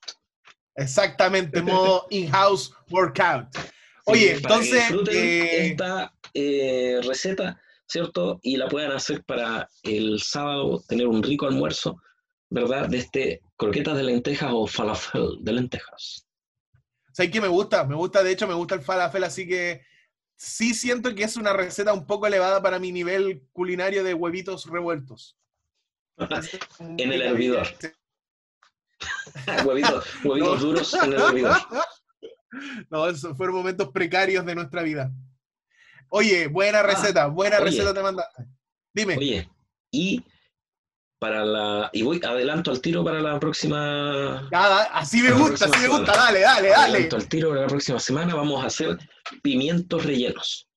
S1: Exactamente, *laughs* modo in-house workout. Oye,
S2: Sí, que
S1: entonces, eh,
S2: esta eh, receta, ¿cierto? Y la puedan hacer para el sábado, tener un rico almuerzo, ¿verdad? De este croquetas de lentejas o falafel de lentejas.
S1: ¿sabes qué me gusta? Me gusta, de hecho, me gusta el falafel, así que sí siento que es una receta un poco elevada para mi nivel culinario de huevitos revueltos. *laughs*
S2: En el hervidor. *laughs* huevitos huevitos
S1: No.
S2: duros en el. *laughs*
S1: No, esos fueron momentos precarios de nuestra vida. Oye, buena receta, buena
S2: Ah, oye.
S1: receta te mandaste. Dime.
S2: Oye, y para la. Y voy, adelanto al tiro para la próxima.
S1: Ya, da- así me gusta, así me gusta,
S2: semana.
S1: dale, dale, dale.
S2: Adelanto al tiro para la próxima semana. Vamos a hacer pimientos rellenos.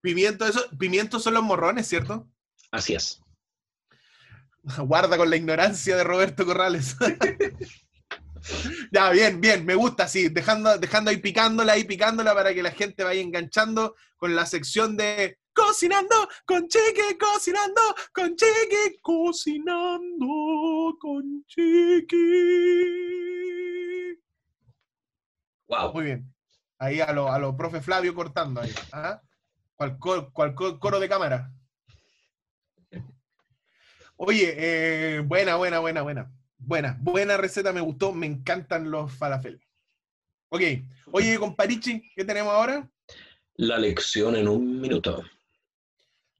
S1: Pimiento, eso, pimientos son los morrones, ¿cierto?
S2: Así es. *laughs*
S1: Guarda con la ignorancia de Roberto Corrales. *laughs* ya, bien, bien, me gusta, sí, dejando, dejando ahí picándola, ahí picándola para que la gente vaya enganchando con la sección de Cocinando con Chiqui, cocinando con Chiqui, cocinando con Chiqui.
S2: Wow.
S1: Muy bien. Ahí a lo, a lo profe Flavio cortando ahí. ¿ah? ¿Cuál, cuál cor- coro de cámara? Oye, eh, buena, buena, buena, buena. Buena, buena receta, me gustó, me encantan los falafel. Ok, oye, comparichi, ¿qué tenemos ahora?
S2: La lección en un minuto.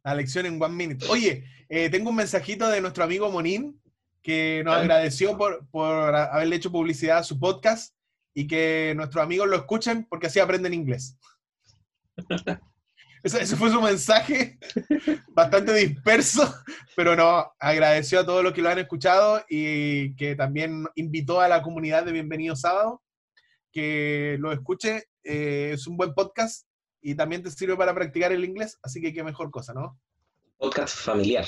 S1: La lección en one minute. Oye, eh, tengo un mensajito de nuestro amigo Monín, que nos
S2: Ah.
S1: agradeció por, por haberle hecho publicidad a su podcast y que nuestros amigos lo escuchen porque así aprenden inglés. *laughs* Ese, fue su mensaje, *laughs* bastante disperso, pero no, agradeció a todos los que lo han escuchado y que también invitó a la comunidad de Bienvenido Sábado que lo escuche. eh, es un buen podcast y también te sirve para practicar el inglés, así que qué mejor cosa, ¿no?
S2: Podcast familiar.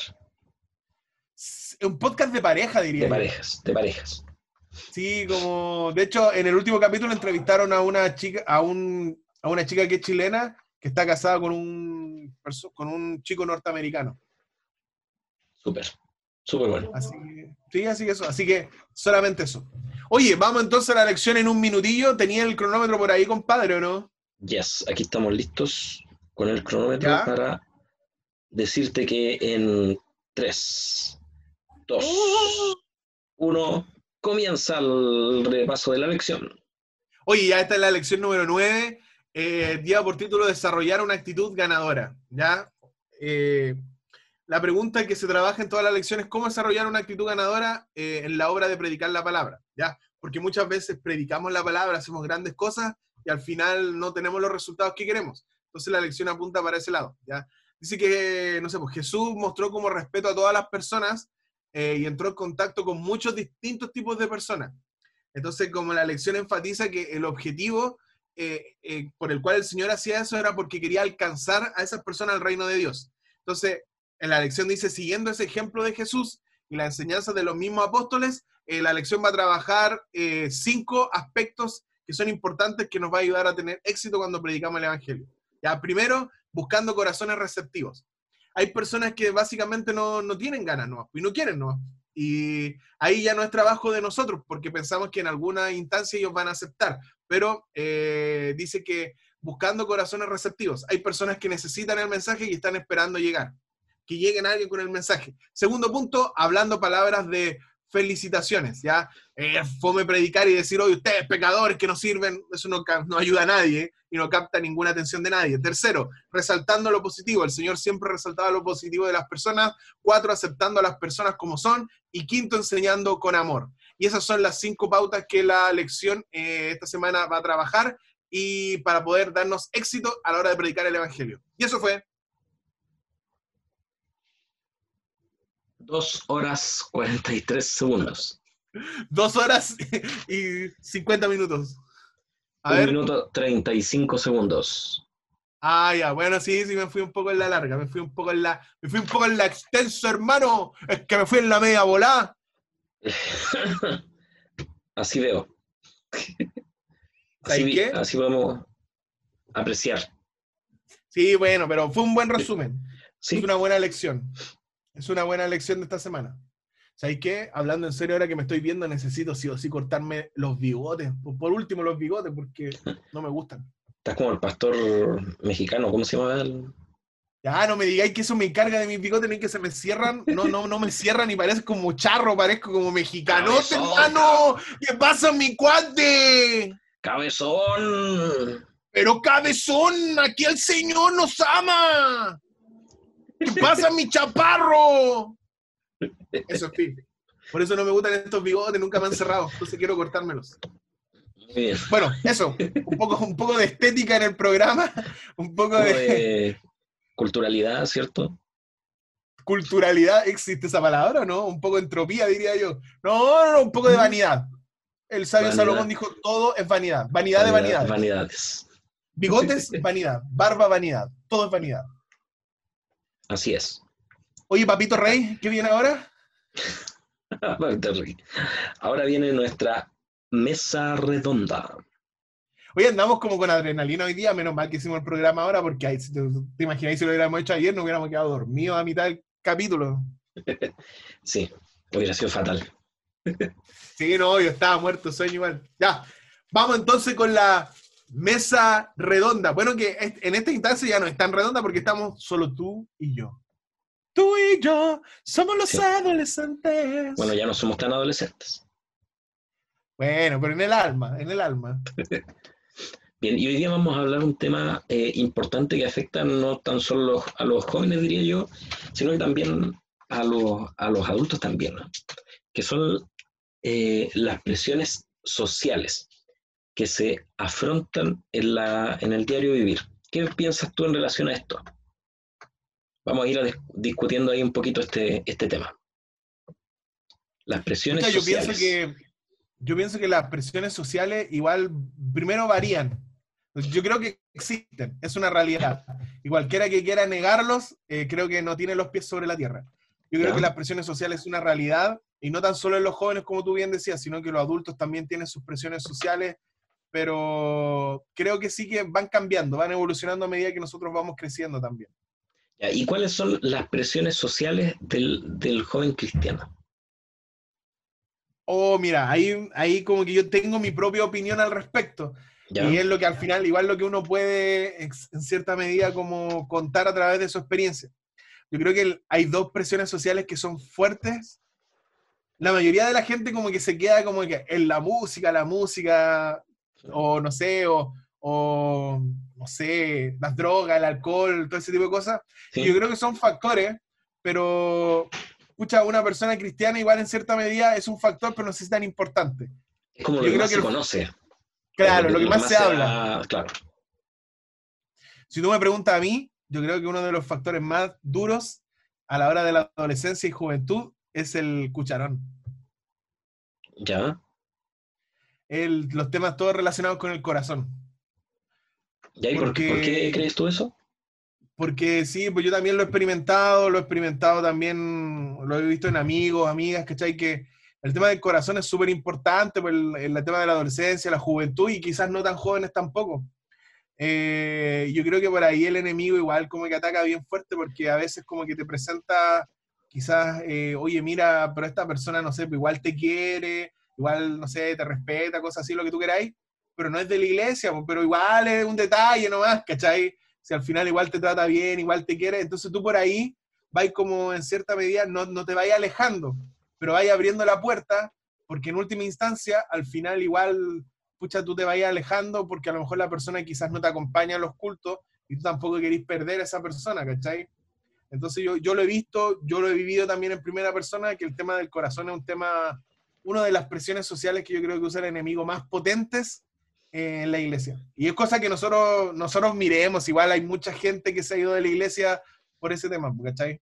S1: Un podcast de pareja, diría.
S2: De
S1: yo.
S2: parejas. De parejas.
S1: Sí, como, de hecho, en el último capítulo entrevistaron a una chica, a un, a una chica que es chilena, que está casada con un, con un chico norteamericano.
S2: Súper. Súper bueno.
S1: Así que, sí, así que eso, así que solamente eso. Oye, vamos entonces a la lección en un minutillo. ¿Tenía el cronómetro por ahí, compadre, o no?
S2: Yes, aquí estamos listos con el cronómetro
S1: Ya.
S2: para decirte que en 3, 2, 1, comienza el repaso de la lección.
S1: Oye, ya esta es la lección número 9. Eh, lleva por título Desarrollar una actitud ganadora. ¿Ya? Eh, la pregunta que se trabaja en todas las lecciones es cómo desarrollar una actitud ganadora eh, en la obra de predicar la palabra. ¿Ya? Porque muchas veces predicamos la palabra, hacemos grandes cosas y al final no tenemos los resultados que queremos. Entonces la lección apunta para ese lado. ¿ya? Dice que, no sé, pues Jesús mostró como respeto a todas las personas eh, y entró en contacto con muchos distintos tipos de personas. Entonces, como la lección enfatiza que el objetivo eh, eh, por el cual el Señor hacía eso era porque quería alcanzar a esas personas al reino de Dios. Entonces, en la lección dice, siguiendo ese ejemplo de Jesús y la enseñanza de los mismos apóstoles, eh, la lección va a trabajar eh, cinco aspectos que son importantes que nos va a ayudar a tener éxito cuando predicamos el Evangelio. Ya, primero, buscando corazones receptivos. Hay personas que básicamente no, no tienen ganas, ¿no? Y no quieren, ¿no? Y ahí ya no es trabajo de nosotros, porque pensamos que en alguna instancia ellos van a aceptar, pero eh, dice que buscando corazones receptivos. Hay personas que necesitan el mensaje y están esperando llegar, que lleguen a alguien con el mensaje. Segundo punto, hablando palabras de felicitaciones, ¿ya? Eh, predicar y decir, oye, ustedes pecadores que no sirven, eso no, no ayuda a nadie y no capta ninguna atención de nadie. Tercero, resaltando lo positivo. El Señor siempre resaltaba lo positivo de las personas. Cuatro, aceptando a las personas como son. Y quinto, enseñando con amor. Y esas son las cinco pautas que la lección eh, esta semana va a trabajar y para poder darnos éxito a la hora de predicar el Evangelio. Y eso fue.
S2: 2 horas 43 segundos.
S1: Dos horas y 50 minutos. A
S2: Un
S1: ver.
S2: minuto 35 segundos.
S1: Ah, ya, bueno, sí, sí, me fui un poco en la larga, me fui un poco en la, me fui un poco en la extenso, hermano. Es que me fui en la media volada. *laughs*
S2: Así veo.
S1: ¿Sabes
S2: Así,
S1: qué?
S2: así podemos apreciar.
S1: Sí, bueno, pero fue un buen resumen.
S2: Sí,
S1: Es una buena lección. Es una buena lección de esta semana. ¿Sabes qué? Hablando en serio, ahora que me estoy viendo, necesito sí o sí cortarme los bigotes. Por, por último, los bigotes, porque *laughs* no me gustan.
S2: estás como el pastor mexicano, ¿cómo se llama? el-
S1: Ya, no me digáis que eso me encarga de mis bigotes ni que se me cierran. No, no, no me cierran y parezco como charro, parezco como
S2: Cabezón.
S1: hermano. ¿Qué pasa, mi cuate?
S2: ¡Cabezón!
S1: Pero cabezón, aquí el Señor nos ama. ¿Qué pasa, mi chaparro? Eso es fin. Por eso no me gustan estos bigotes, nunca me han cerrado. Entonces quiero cortármelos. Bueno, eso, un poco, un poco de estética en el programa, un poco de
S2: de culturalidad, ¿cierto?
S1: culturalidad, ¿existe esa palabra o no? Un poco de entropía, diría yo. No, no, no, un poco de vanidad. El sabio
S2: Vanidad.
S1: Salomón dijo, todo es vanidad. Vanidad de
S2: Vanidad-
S1: vanidad.
S2: Vanidades.
S1: Bigotes, *laughs* vanidad. Barba, vanidad. Todo es vanidad.
S2: Así es.
S1: Oye, Papito Rey, ¿qué viene ahora? *laughs*
S2: Ahora viene nuestra mesa redonda.
S1: Hoy andamos como con adrenalina hoy día, menos mal que hicimos el programa ahora, porque ahí, te, te imagináis si lo hubiéramos hecho ayer, nos hubiéramos quedado dormidos a mitad del capítulo. *laughs*
S2: Sí, hubiera sido fatal. *laughs*
S1: Sí, no, yo estaba muerto, sueño igual. Ya, vamos entonces con la mesa redonda. Bueno, que en esta instancia ya no es tan redonda porque estamos solo tú y yo. Tú y yo somos los
S2: Sí.
S1: adolescentes.
S2: Bueno, ya no somos tan adolescentes.
S1: Bueno, pero en el alma, en el alma. *laughs*
S2: Bien, y hoy día vamos a hablar un tema eh, importante que afecta no tan solo los- a los jóvenes, diría yo, sino que también a los, a los adultos también, ¿no? que son eh, las presiones sociales que se afrontan en, la, en el diario vivir. ¿Qué piensas tú en relación a esto? Vamos a ir a dis- discutiendo ahí un poquito este, este tema. Las presiones
S1: Pucha, yo
S2: sociales.
S1: pienso que yo pienso que las presiones sociales igual primero varían. Yo creo que existen, es una realidad. Y cualquiera que quiera negarlos, eh, creo que no tiene los pies sobre la tierra. Yo creo
S2: Ya.
S1: que las presiones sociales es una realidad, y no tan solo en los jóvenes, como tú bien decías, sino que los adultos también tienen sus presiones sociales, pero creo que sí que van cambiando, van evolucionando a medida que nosotros vamos creciendo también.
S2: ¿Y cuáles son las presiones sociales del, del joven cristiano?
S1: Oh, mira, ahí, ahí como que yo tengo mi propia opinión al respecto.
S2: ¿Ya?
S1: Y es lo que al final, igual lo que uno puede en cierta medida como contar a través de su experiencia. Yo creo que hay dos presiones sociales que son fuertes. La mayoría de la gente como que se queda como que en la música, la música, o no sé, o, o, no sé, las drogas, el alcohol, todo ese tipo de cosas.
S2: Sí.
S1: Yo creo que son factores, pero, escucha, una persona cristiana igual en cierta medida es un factor, pero no sé si tan importante.
S2: Es como lo
S1: yo
S2: que
S1: creo
S2: más
S1: que
S2: se
S1: el-
S2: conoce.
S1: Claro, lo que más se habla.
S2: ha- Claro.
S1: Si tú me preguntas a mí, yo creo que uno de los factores más duros a la hora de la adolescencia y juventud es el cucharón.
S2: ¿Ya?
S1: El- los temas todos relacionados con el corazón.
S2: ¿Ya? ¿Y por, qué- por qué
S1: Porque-
S2: crees tú eso?
S1: Porque sí, pues yo también lo he experimentado, lo he experimentado también, lo he visto en amigos, amigas, ¿cachai? Que el tema del corazón es súper importante, pues el, el tema de la adolescencia, la juventud y quizás no tan jóvenes tampoco. Eh, yo creo que por ahí el enemigo igual como que ataca bien fuerte porque a veces como que te presenta quizás, eh, oye, mira, pero esta persona, no sé, pues igual te quiere, igual, no sé, te respeta, cosas así, lo que tú queráis, pero no es de la iglesia, pues, pero igual es un detalle nomás, ¿cachai? Si al final igual te trata bien, igual te quiere, entonces tú por ahí vas como en cierta medida, no, no te vayas alejando, pero vayas abriendo la puerta, porque en última instancia, al final igual, pucha, tú te vayas alejando porque a lo mejor la persona quizás no te acompaña a los cultos y tú tampoco querís perder a esa persona, ¿cachai? Entonces yo, yo lo he visto, yo lo he vivido también en primera persona, que el tema del corazón es un tema, una de las presiones sociales que yo creo que usa el enemigo más potentes en la iglesia. Y es cosa que nosotros, nosotros miremos, igual hay mucha gente que se ha ido de la iglesia por ese tema, ¿cachai?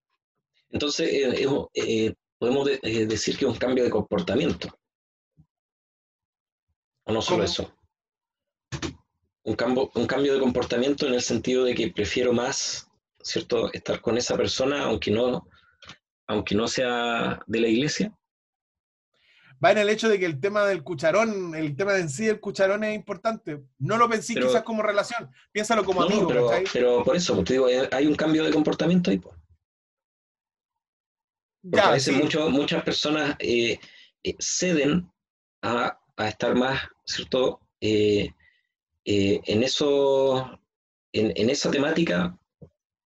S2: Entonces, eh, eh, podemos de- eh, decir que es un cambio de comportamiento. O no solo
S1: ¿Cómo?
S2: eso. Un cambio, un cambio de comportamiento en el sentido de que prefiero más, ¿cierto?, estar con esa persona, aunque no, aunque no sea de la iglesia.
S1: Va en el hecho de que el tema del cucharón, el tema de en sí del cucharón es importante. No lo pensé
S2: Pero-
S1: quizás como relación, piénsalo como
S2: No,
S1: amigo,
S2: pero, por eso, pues, te digo, eh, hay un cambio de comportamiento ahí. pues. Porque a
S1: Ya,
S2: veces
S1: sí.
S2: mucho- muchas personas eh, eh, ceden a, a estar más, ¿cierto? Eh, en eso, en, en esa temática,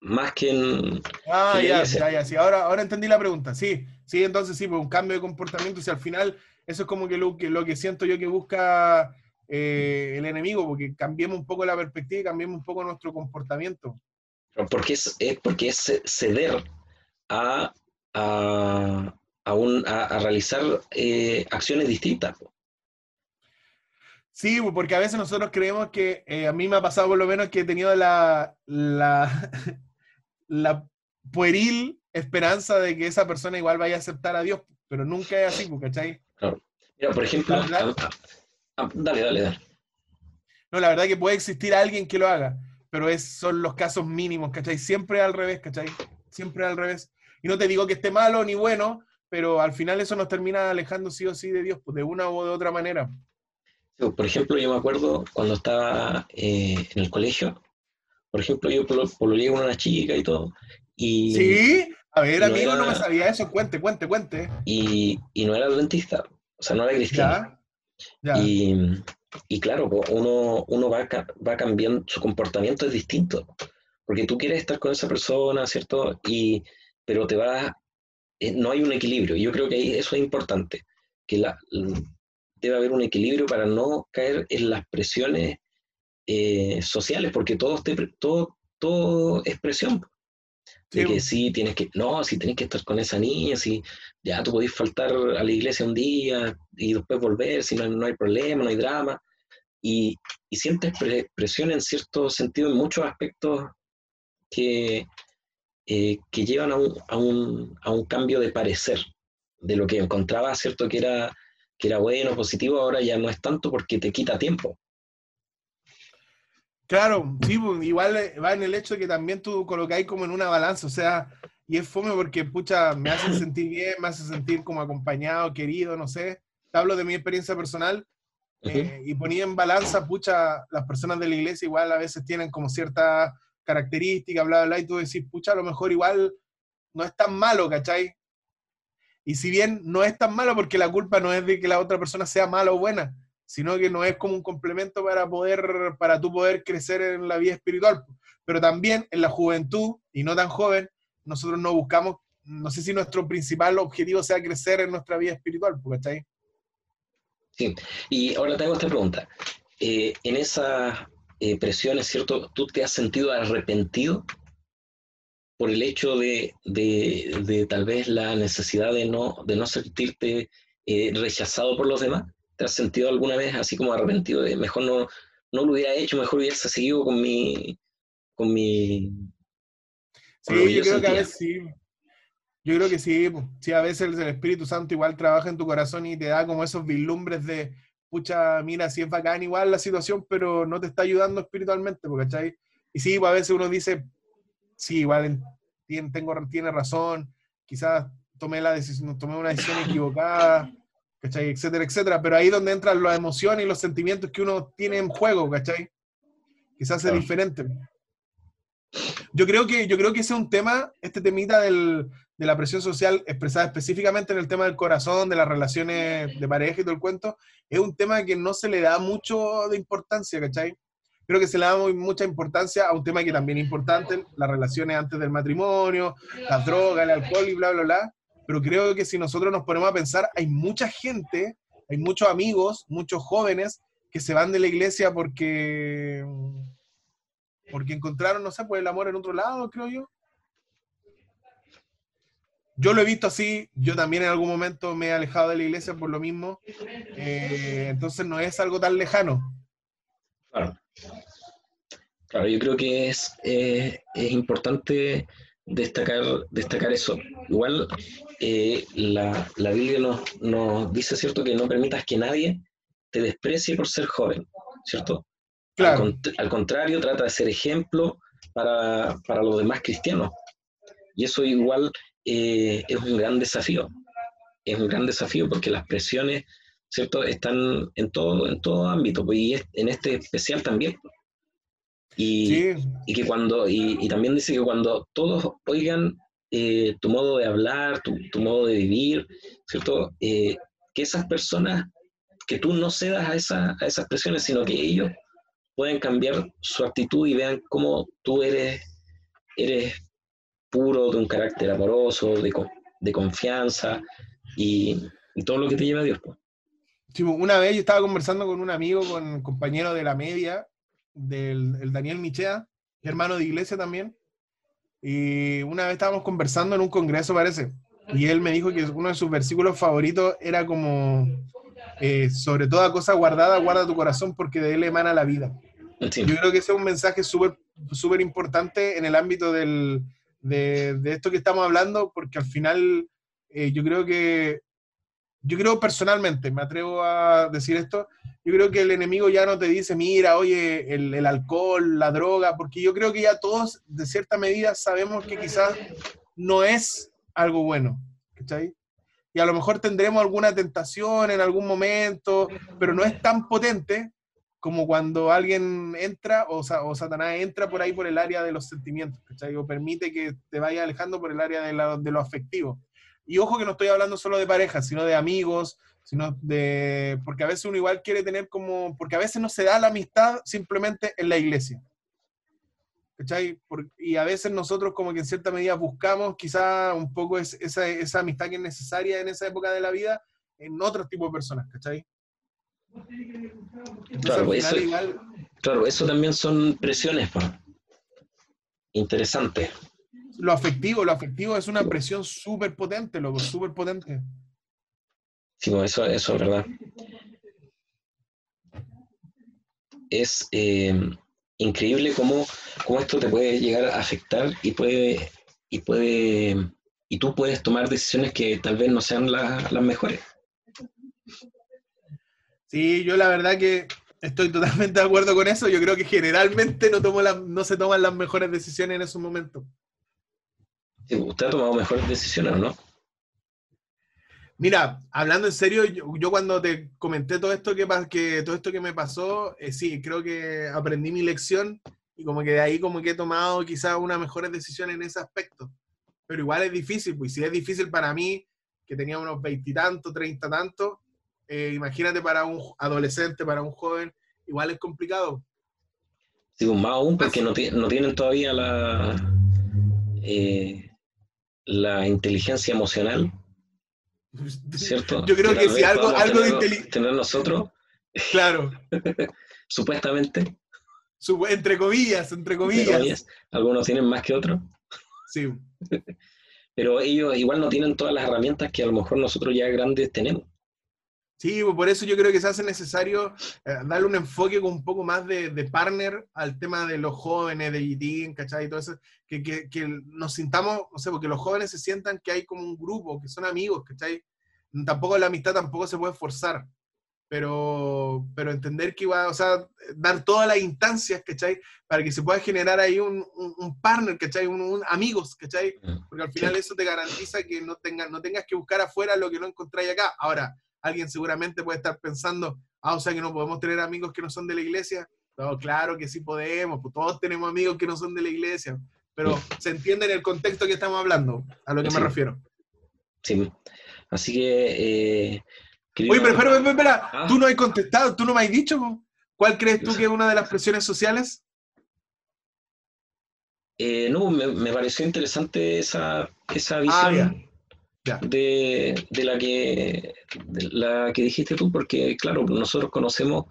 S2: más que en...
S1: Ah, ya, ya, ya, sí, ahora, ahora entendí la pregunta, sí, sí, entonces sí, pues un cambio de comportamiento, si al final eso es como que lo que, lo que siento yo que busca eh, el enemigo, porque cambiemos un poco la perspectiva y cambiemos un poco nuestro comportamiento.
S2: Porque es, es porque es ceder a, a, a un- a- a realizar eh, acciones distintas.
S1: Sí, porque a veces nosotros creemos que, eh, a mí me ha pasado por lo menos que he tenido la, la, *laughs* la pueril esperanza de que esa persona igual vaya a aceptar a Dios, pero nunca es así, pues, ¿cachai?
S2: Claro. Mira, por ejemplo,
S1: verdad-
S2: ah, dale, dale, dale.
S1: No, la verdad que puede existir alguien que lo haga, pero es, son los casos mínimos, ¿cachai? Siempre al revés, ¿cachai? Siempre al revés. Y no te digo que esté malo ni bueno, pero al final eso nos termina alejando sí o sí de Dios, pues, de una u de otra manera.
S2: Sí, Por ejemplo, yo me acuerdo cuando estaba eh, en el colegio, por ejemplo, yo polo- pololeé con una chica y todo, y,
S1: ¿Sí? A ver,
S2: No
S1: amigo, no me sabía eso. Cuente, cuente, cuente.
S2: y, y no era adventista, o sea, no era cristiana.
S1: Ya, ya.
S2: Y, y claro, po, uno, uno va, va cambiando, su comportamiento es distinto, porque tú quieres estar con esa persona, ¿cierto? Y, pero te va, eh, no hay un equilibrio. Yo creo que ahí eso es importante, que la, debe haber un equilibrio para no caer en las presiones eh, sociales, porque todo, te todo, todo es presión. De que
S1: po.
S2: sí, tienes que, no, si tienes que estar con esa niña, si ya tú podés faltar a la iglesia un día y después volver, si no, no hay problema, no hay drama. Y, y sientes pre- presión en cierto sentido en muchos aspectos que, eh, que llevan a un, a, un, a un cambio de parecer de lo que encontraba, ¿cierto? Que era, que era bueno, positivo, ahora ya no es tanto porque te quita tiempo.
S1: Claro, sí, pues, igual eh, va en el hecho de que también tú colocáis como en una balanza, o sea, y es fome porque, pucha, me hace sentir bien, me hace sentir como acompañado, querido, no sé. Te hablo de mi experiencia personal eh, y ponía en balanza, pucha, las personas de la iglesia igual a veces tienen como ciertas características, bla, bla, bla, y tú decís, pucha, a lo mejor igual no es tan malo, ¿cachai? Y si bien no es tan malo porque la culpa no es de que la otra persona sea mala o buena, sino que no es como un complemento para poder, para tú poder crecer en la vida espiritual. Pero también en la juventud, y no tan joven, nosotros no buscamos, no sé si nuestro principal objetivo sea crecer en nuestra vida espiritual, ¿cachai?
S2: Sí, y ahora te hago esta pregunta. Eh, en esas eh, presiones, ¿cierto? ¿Tú te has sentido arrepentido por el hecho de, de- de tal vez la necesidad de no, de no sentirte eh, rechazado por los demás? ¿Te has sentido alguna vez así como arrepentido de mejor no, no lo hubiera hecho, mejor hubiese seguido con mi... Con mi con
S1: Sí, yo creo que a veces sí. Yo creo que sí. po. Sí, a veces el Espíritu Santo igual trabaja en tu corazón y te da como esos vislumbres de, pucha, mira, sí es bacán igual la situación, pero no te está ayudando espiritualmente, po, ¿cachai? Y sí, pues a veces uno dice, sí, igual en- tiene, tengo, tiene razón, quizás tomé, la decisión, tomé una decisión equivocada, ¿cachai? Etcétera, etcétera. Pero ahí es donde entran las emociones y los sentimientos que uno tiene en juego, ¿cachai? Quizás es
S2: Claro.
S1: diferente. Yo creo que, yo creo que ese es un tema, este temita del, de la presión social expresada específicamente en el tema del corazón, de las relaciones de pareja y todo el cuento, es un tema que no se le da mucho de importancia, ¿cachai? Creo que se le da muy- mucha importancia a un tema que también es importante, las relaciones antes del matrimonio, las drogas, el alcohol y bla, bla, bla. Pero creo que si nosotros nos ponemos a pensar, hay mucha gente, hay muchos amigos, muchos jóvenes que se van de la iglesia porque porque encontraron, no sé, pues el amor en otro lado, creo yo. Yo lo he visto así, yo también en algún momento me he alejado de la iglesia por lo mismo, eh, entonces no es algo tan lejano.
S2: Claro. Claro, yo creo que es, eh, es importante destacar, destacar eso. Igual eh, la, la Biblia nos, nos dice, ¿cierto?, que no permitas que nadie te desprecie por ser joven, ¿cierto? Al,
S1: Claro,
S2: cont- al contrario, trata de ser ejemplo para, para los demás cristianos. Y eso igual eh, es un gran desafío. Es un gran desafío porque las presiones, ¿cierto?, están en todo, en todo ámbito, y en este especial también. Y,
S1: sí,
S2: y que cuando, y, y también dice que cuando todos oigan eh, tu modo de hablar, tu, tu modo de vivir, ¿cierto? Eh, que esas personas, que tú no cedas a, esa, a esas presiones, sino que ellos pueden cambiar su actitud y vean cómo tú eres, eres puro, de un carácter amoroso, de, de confianza y, y todo lo que te lleva a Dios. pues.
S1: Sí, una vez yo estaba conversando con un amigo, con un compañero de la media, del el Daniel Michea, hermano de iglesia también, y una vez estábamos conversando en un congreso, parece, y él me dijo que uno de sus versículos favoritos era como, eh, sobre toda cosa guardada, guarda tu corazón porque de él emana la vida.
S2: Sí.
S1: Yo creo que ese es un mensaje súper súper importante en el ámbito del, de, de esto que estamos hablando, porque al final eh, yo creo que, yo creo personalmente, me atrevo a decir esto, yo creo que el enemigo ya no te dice, mira, oye, el, alcohol, la droga, porque yo creo que ya todos, de cierta medida, sabemos que quizás no es algo bueno, ¿cachai? Y a lo mejor tendremos alguna tentación en algún momento, pero no es tan potente como cuando alguien entra o, sa- o Satanás entra por ahí por el área de los sentimientos, ¿cachai? O permite que te vaya alejando por el área de lo afectivo. Y ojo que no estoy hablando solo de parejas, sino de amigos, sino de... Porque a veces uno igual quiere tener como... Porque a veces no se da la amistad simplemente en la iglesia. ¿Cachai? Por- y a veces nosotros como que en cierta medida buscamos quizá un poco es- esa, esa amistad que es necesaria en esa época de la vida en otro tipo de personas, ¿cachai? Entonces,
S2: Claro, eso-
S1: igual-
S2: Claro, eso también son presiones, po. Interesante.
S1: Lo afectivo, lo afectivo es una presión súper potente, loco, súper potente.
S2: Sí, eso, eso es verdad. Es eh, increíble cómo, cómo esto te puede llegar a afectar y puede, y puede, y tú puedes tomar decisiones que tal vez no sean la- las mejores.
S1: Sí, yo la verdad que estoy totalmente de acuerdo con eso. Yo creo que generalmente no, tomo no se toman las mejores decisiones en esos momentos.
S2: Sí, Usted ha tomado mejores decisiones, ¿o ¿no?
S1: Mira, hablando en serio, yo, yo cuando te comenté todo esto que, que todo esto que me pasó, eh, sí, creo que aprendí mi lección y como que de ahí como que he tomado quizás una mejores decisiones en ese aspecto. Pero igual es difícil, pues si es difícil para mí, que tenía unos veintitantos, treinta tantos, eh, imagínate para un adolescente, para un joven, igual es complicado.
S2: Sí, pues, más aún porque no tienen todavía la, eh, la inteligencia emocional, ¿cierto?
S1: Yo creo que si algo- algo de
S2: tener-
S1: inteli-
S2: tener nosotros,
S1: Claro, *laughs*
S2: supuestamente,
S1: su- entre comillas, entre
S2: entre
S1: comillas.
S2: comillas, algunos tienen más que otros,
S1: Sí, *laughs*
S2: pero ellos igual no tienen todas las herramientas que a lo mejor nosotros ya grandes tenemos.
S1: Sí, pues por eso yo creo que se hace necesario eh, darle un enfoque con un poco más de, de partner al tema de los jóvenes, de GT, ¿cachai? Y todo eso, que, que, que nos sintamos, no sé, porque los jóvenes se sientan que hay como un grupo, que son amigos, ¿cachai? Tampoco la amistad tampoco se puede forzar, pero, pero entender que iba, o sea, dar todas las instancias, ¿cachai? Para que se pueda generar ahí un, un, un partner, ¿cachai? Un, un- amigos, ¿cachai? Porque al final eso te garantiza que no, tenga, no tengas que buscar afuera lo que no encontráis acá. Ahora, alguien seguramente puede estar pensando, ah, o sea que no podemos tener amigos que no son de la iglesia. No, claro que sí podemos, pues todos tenemos amigos que no son de la iglesia, pero se entiende en el contexto que estamos hablando, a lo que
S2: Sí.
S1: me refiero.
S2: Sí. Así que... eh,
S1: Oye, pero espera, espera, espera,
S2: Ah.
S1: tú no has contestado, tú no me has dicho. ¿cuál crees tú que es una de las presiones sociales?
S2: Eh, no, me, me pareció interesante esa, esa
S1: Ah,
S2: visión. De, de la que, la que dijiste tú, porque claro, nosotros conocemos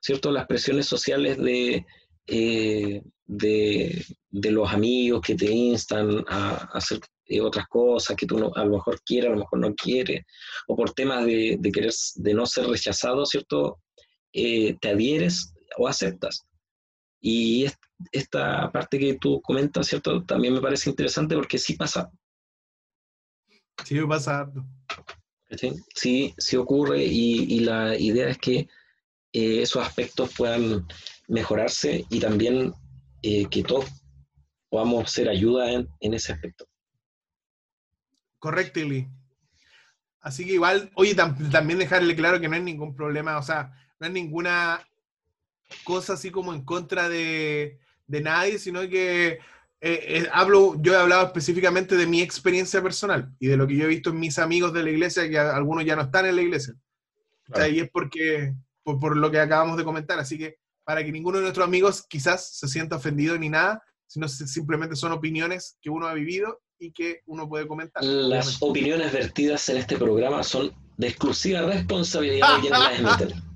S2: ¿cierto? las presiones sociales de, eh, de, de los amigos que te instan a, hacer eh, otras cosas que tú no- a lo mejor quieres, a lo mejor no quieres, o por temas de, de querer, de no ser rechazado, ¿cierto? Eh, te adhieres o aceptas. Y es- esta parte que tú comentas, ¿cierto? También me parece interesante porque sí pasa,
S1: Sí, pasa harto.
S2: ¿cachai? Sí, sí ocurre y, y la idea es que eh, esos aspectos puedan mejorarse y también eh, que todos podamos ser ayuda en, en ese aspecto.
S1: Correctly. Así que igual, oye, tam- también dejarle claro que no hay ningún problema, o sea, no hay ninguna cosa así como en contra de, de nadie, sino que eh, eh, hablo, yo he hablado específicamente de mi experiencia personal y de lo que yo he visto en mis amigos de la iglesia, que a- algunos ya no están en la iglesia. O sea, y es porque, por, por lo que acabamos de comentar, así que para que ninguno de nuestros amigos quizás se sienta ofendido ni nada, sino si- simplemente son opiniones que uno ha vivido y que uno puede comentar.
S2: Las opiniones vertidas en este programa son de exclusiva responsabilidad de quienes las emiten. *laughs*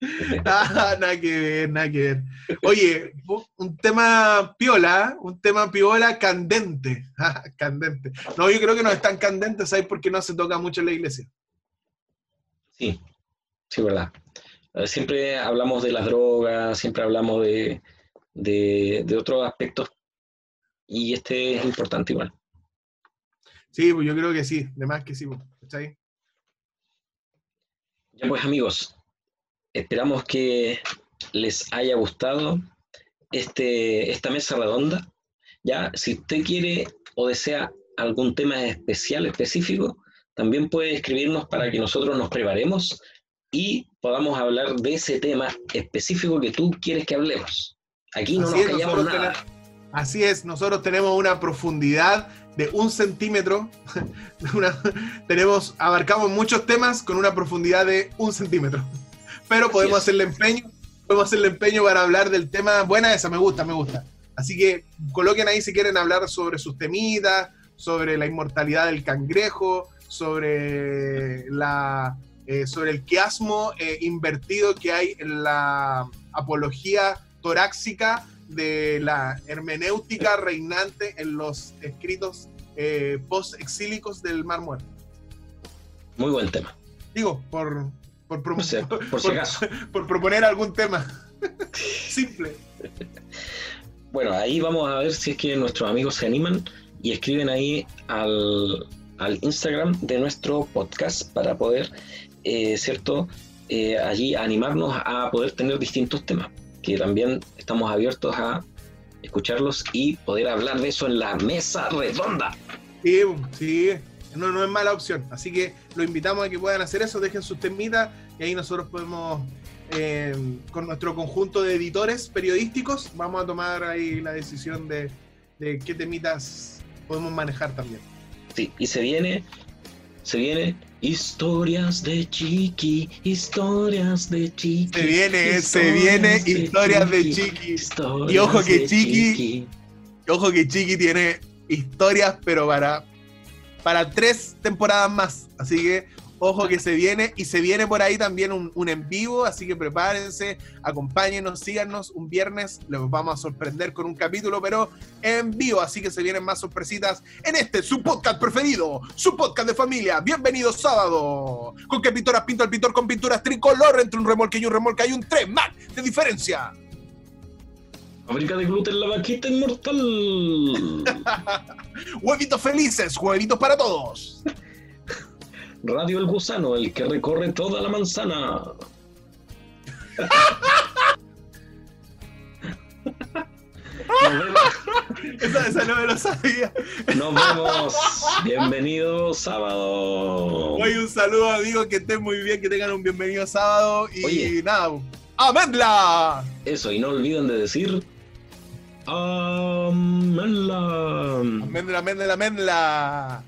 S2: *laughs*
S1: Ah, nada que ver, nada que ver. Oye, un tema piola, ¿eh? un tema piola candente. *laughs* Ah, candente. No, yo creo que no es tan candente, ¿sabes? Porque no se toca mucho en la iglesia.
S2: Sí, Sí, verdad. Eh, Siempre hablamos de las drogas, siempre hablamos de, de, de otros aspectos y este es importante igual.
S1: Sí, pues yo creo que sí, de más que sí, pues, ¿cachai?
S2: Ya pues amigos, esperamos que les haya gustado este, esta mesa redonda. Ya, si usted quiere o desea algún tema especial, específico, también puede escribirnos para que nosotros nos preparemos y podamos hablar de ese tema específico que tú quieres que hablemos. Aquí no
S1: Así
S2: nos
S1: es,
S2: callamos nada.
S1: tenemos- Así es, nosotros tenemos una profundidad de un centímetro. *laughs* una- tenemos, abarcamos muchos temas con una profundidad de un centímetro. Pero podemos hacerle empeño, podemos hacerle empeño para hablar del tema. Buena esa, me gusta, me gusta. Así que coloquen ahí si quieren hablar sobre sus temitas, sobre la inmortalidad del cangrejo, sobre la eh, sobre el quiasmo eh, invertido que hay en la apología torácica de la hermenéutica reinante en los escritos eh, post-exílicos del Mar Muerto.
S2: Muy buen tema.
S1: Digo, por, por,
S2: por si
S1: por-
S2: acaso. *laughs*
S1: por proponer algún tema *laughs* simple.
S2: Bueno, ahí vamos a ver si es que nuestros amigos se animan y escriben ahí al, al Instagram de nuestro podcast para poder, eh, ¿cierto? Eh, allí animarnos a poder tener distintos temas, que también estamos abiertos a escucharlos y poder hablar de eso en la mesa redonda.
S1: Sí, sí, no, no es mala opción. Así que los invitamos a que puedan hacer eso, dejen sus temitas y ahí nosotros podemos, eh, con nuestro conjunto de editores periodísticos, vamos a tomar ahí la decisión de, de qué temitas podemos manejar también.
S2: Sí, y se viene, se viene historias de Chiqui, historias de Chiqui.
S1: Se viene, se viene historias de Chiqui.
S2: historias
S1: Y ojo que
S2: de
S1: Chiqui- Ojo que Chiqui tiene historias, pero para, para tres temporadas más. Así que ojo que se viene. Y se viene por ahí también un, un en vivo. Así que prepárense, acompáñenos, síganos. Un viernes los vamos a sorprender con un capítulo, pero en vivo. Así que se vienen más sorpresitas en este, su podcast preferido, su podcast de familia. Bienvenido sábado. Con que pintoras pinto el pintor con pinturas tricolor entre un remolque y un remolque. Hay un 3 más de diferencia.
S2: Fábrica de gluten, la vaquita inmortal. *laughs*
S1: Huevitos felices, huevitos para todos.
S2: Radio El Gusano, el que recorre toda la manzana. Nos vemos,
S1: Esa, esa no me lo sabía.
S2: nos vemos. Bienvenido sábado.
S1: Oye, un saludo, amigos, que estén muy bien, que tengan un bienvenido sábado y
S2: Oye.
S1: nada. ¡Amendla!
S2: Eso, y no olviden de decir. Amela.
S1: ¡Amendla, amendla, amendla!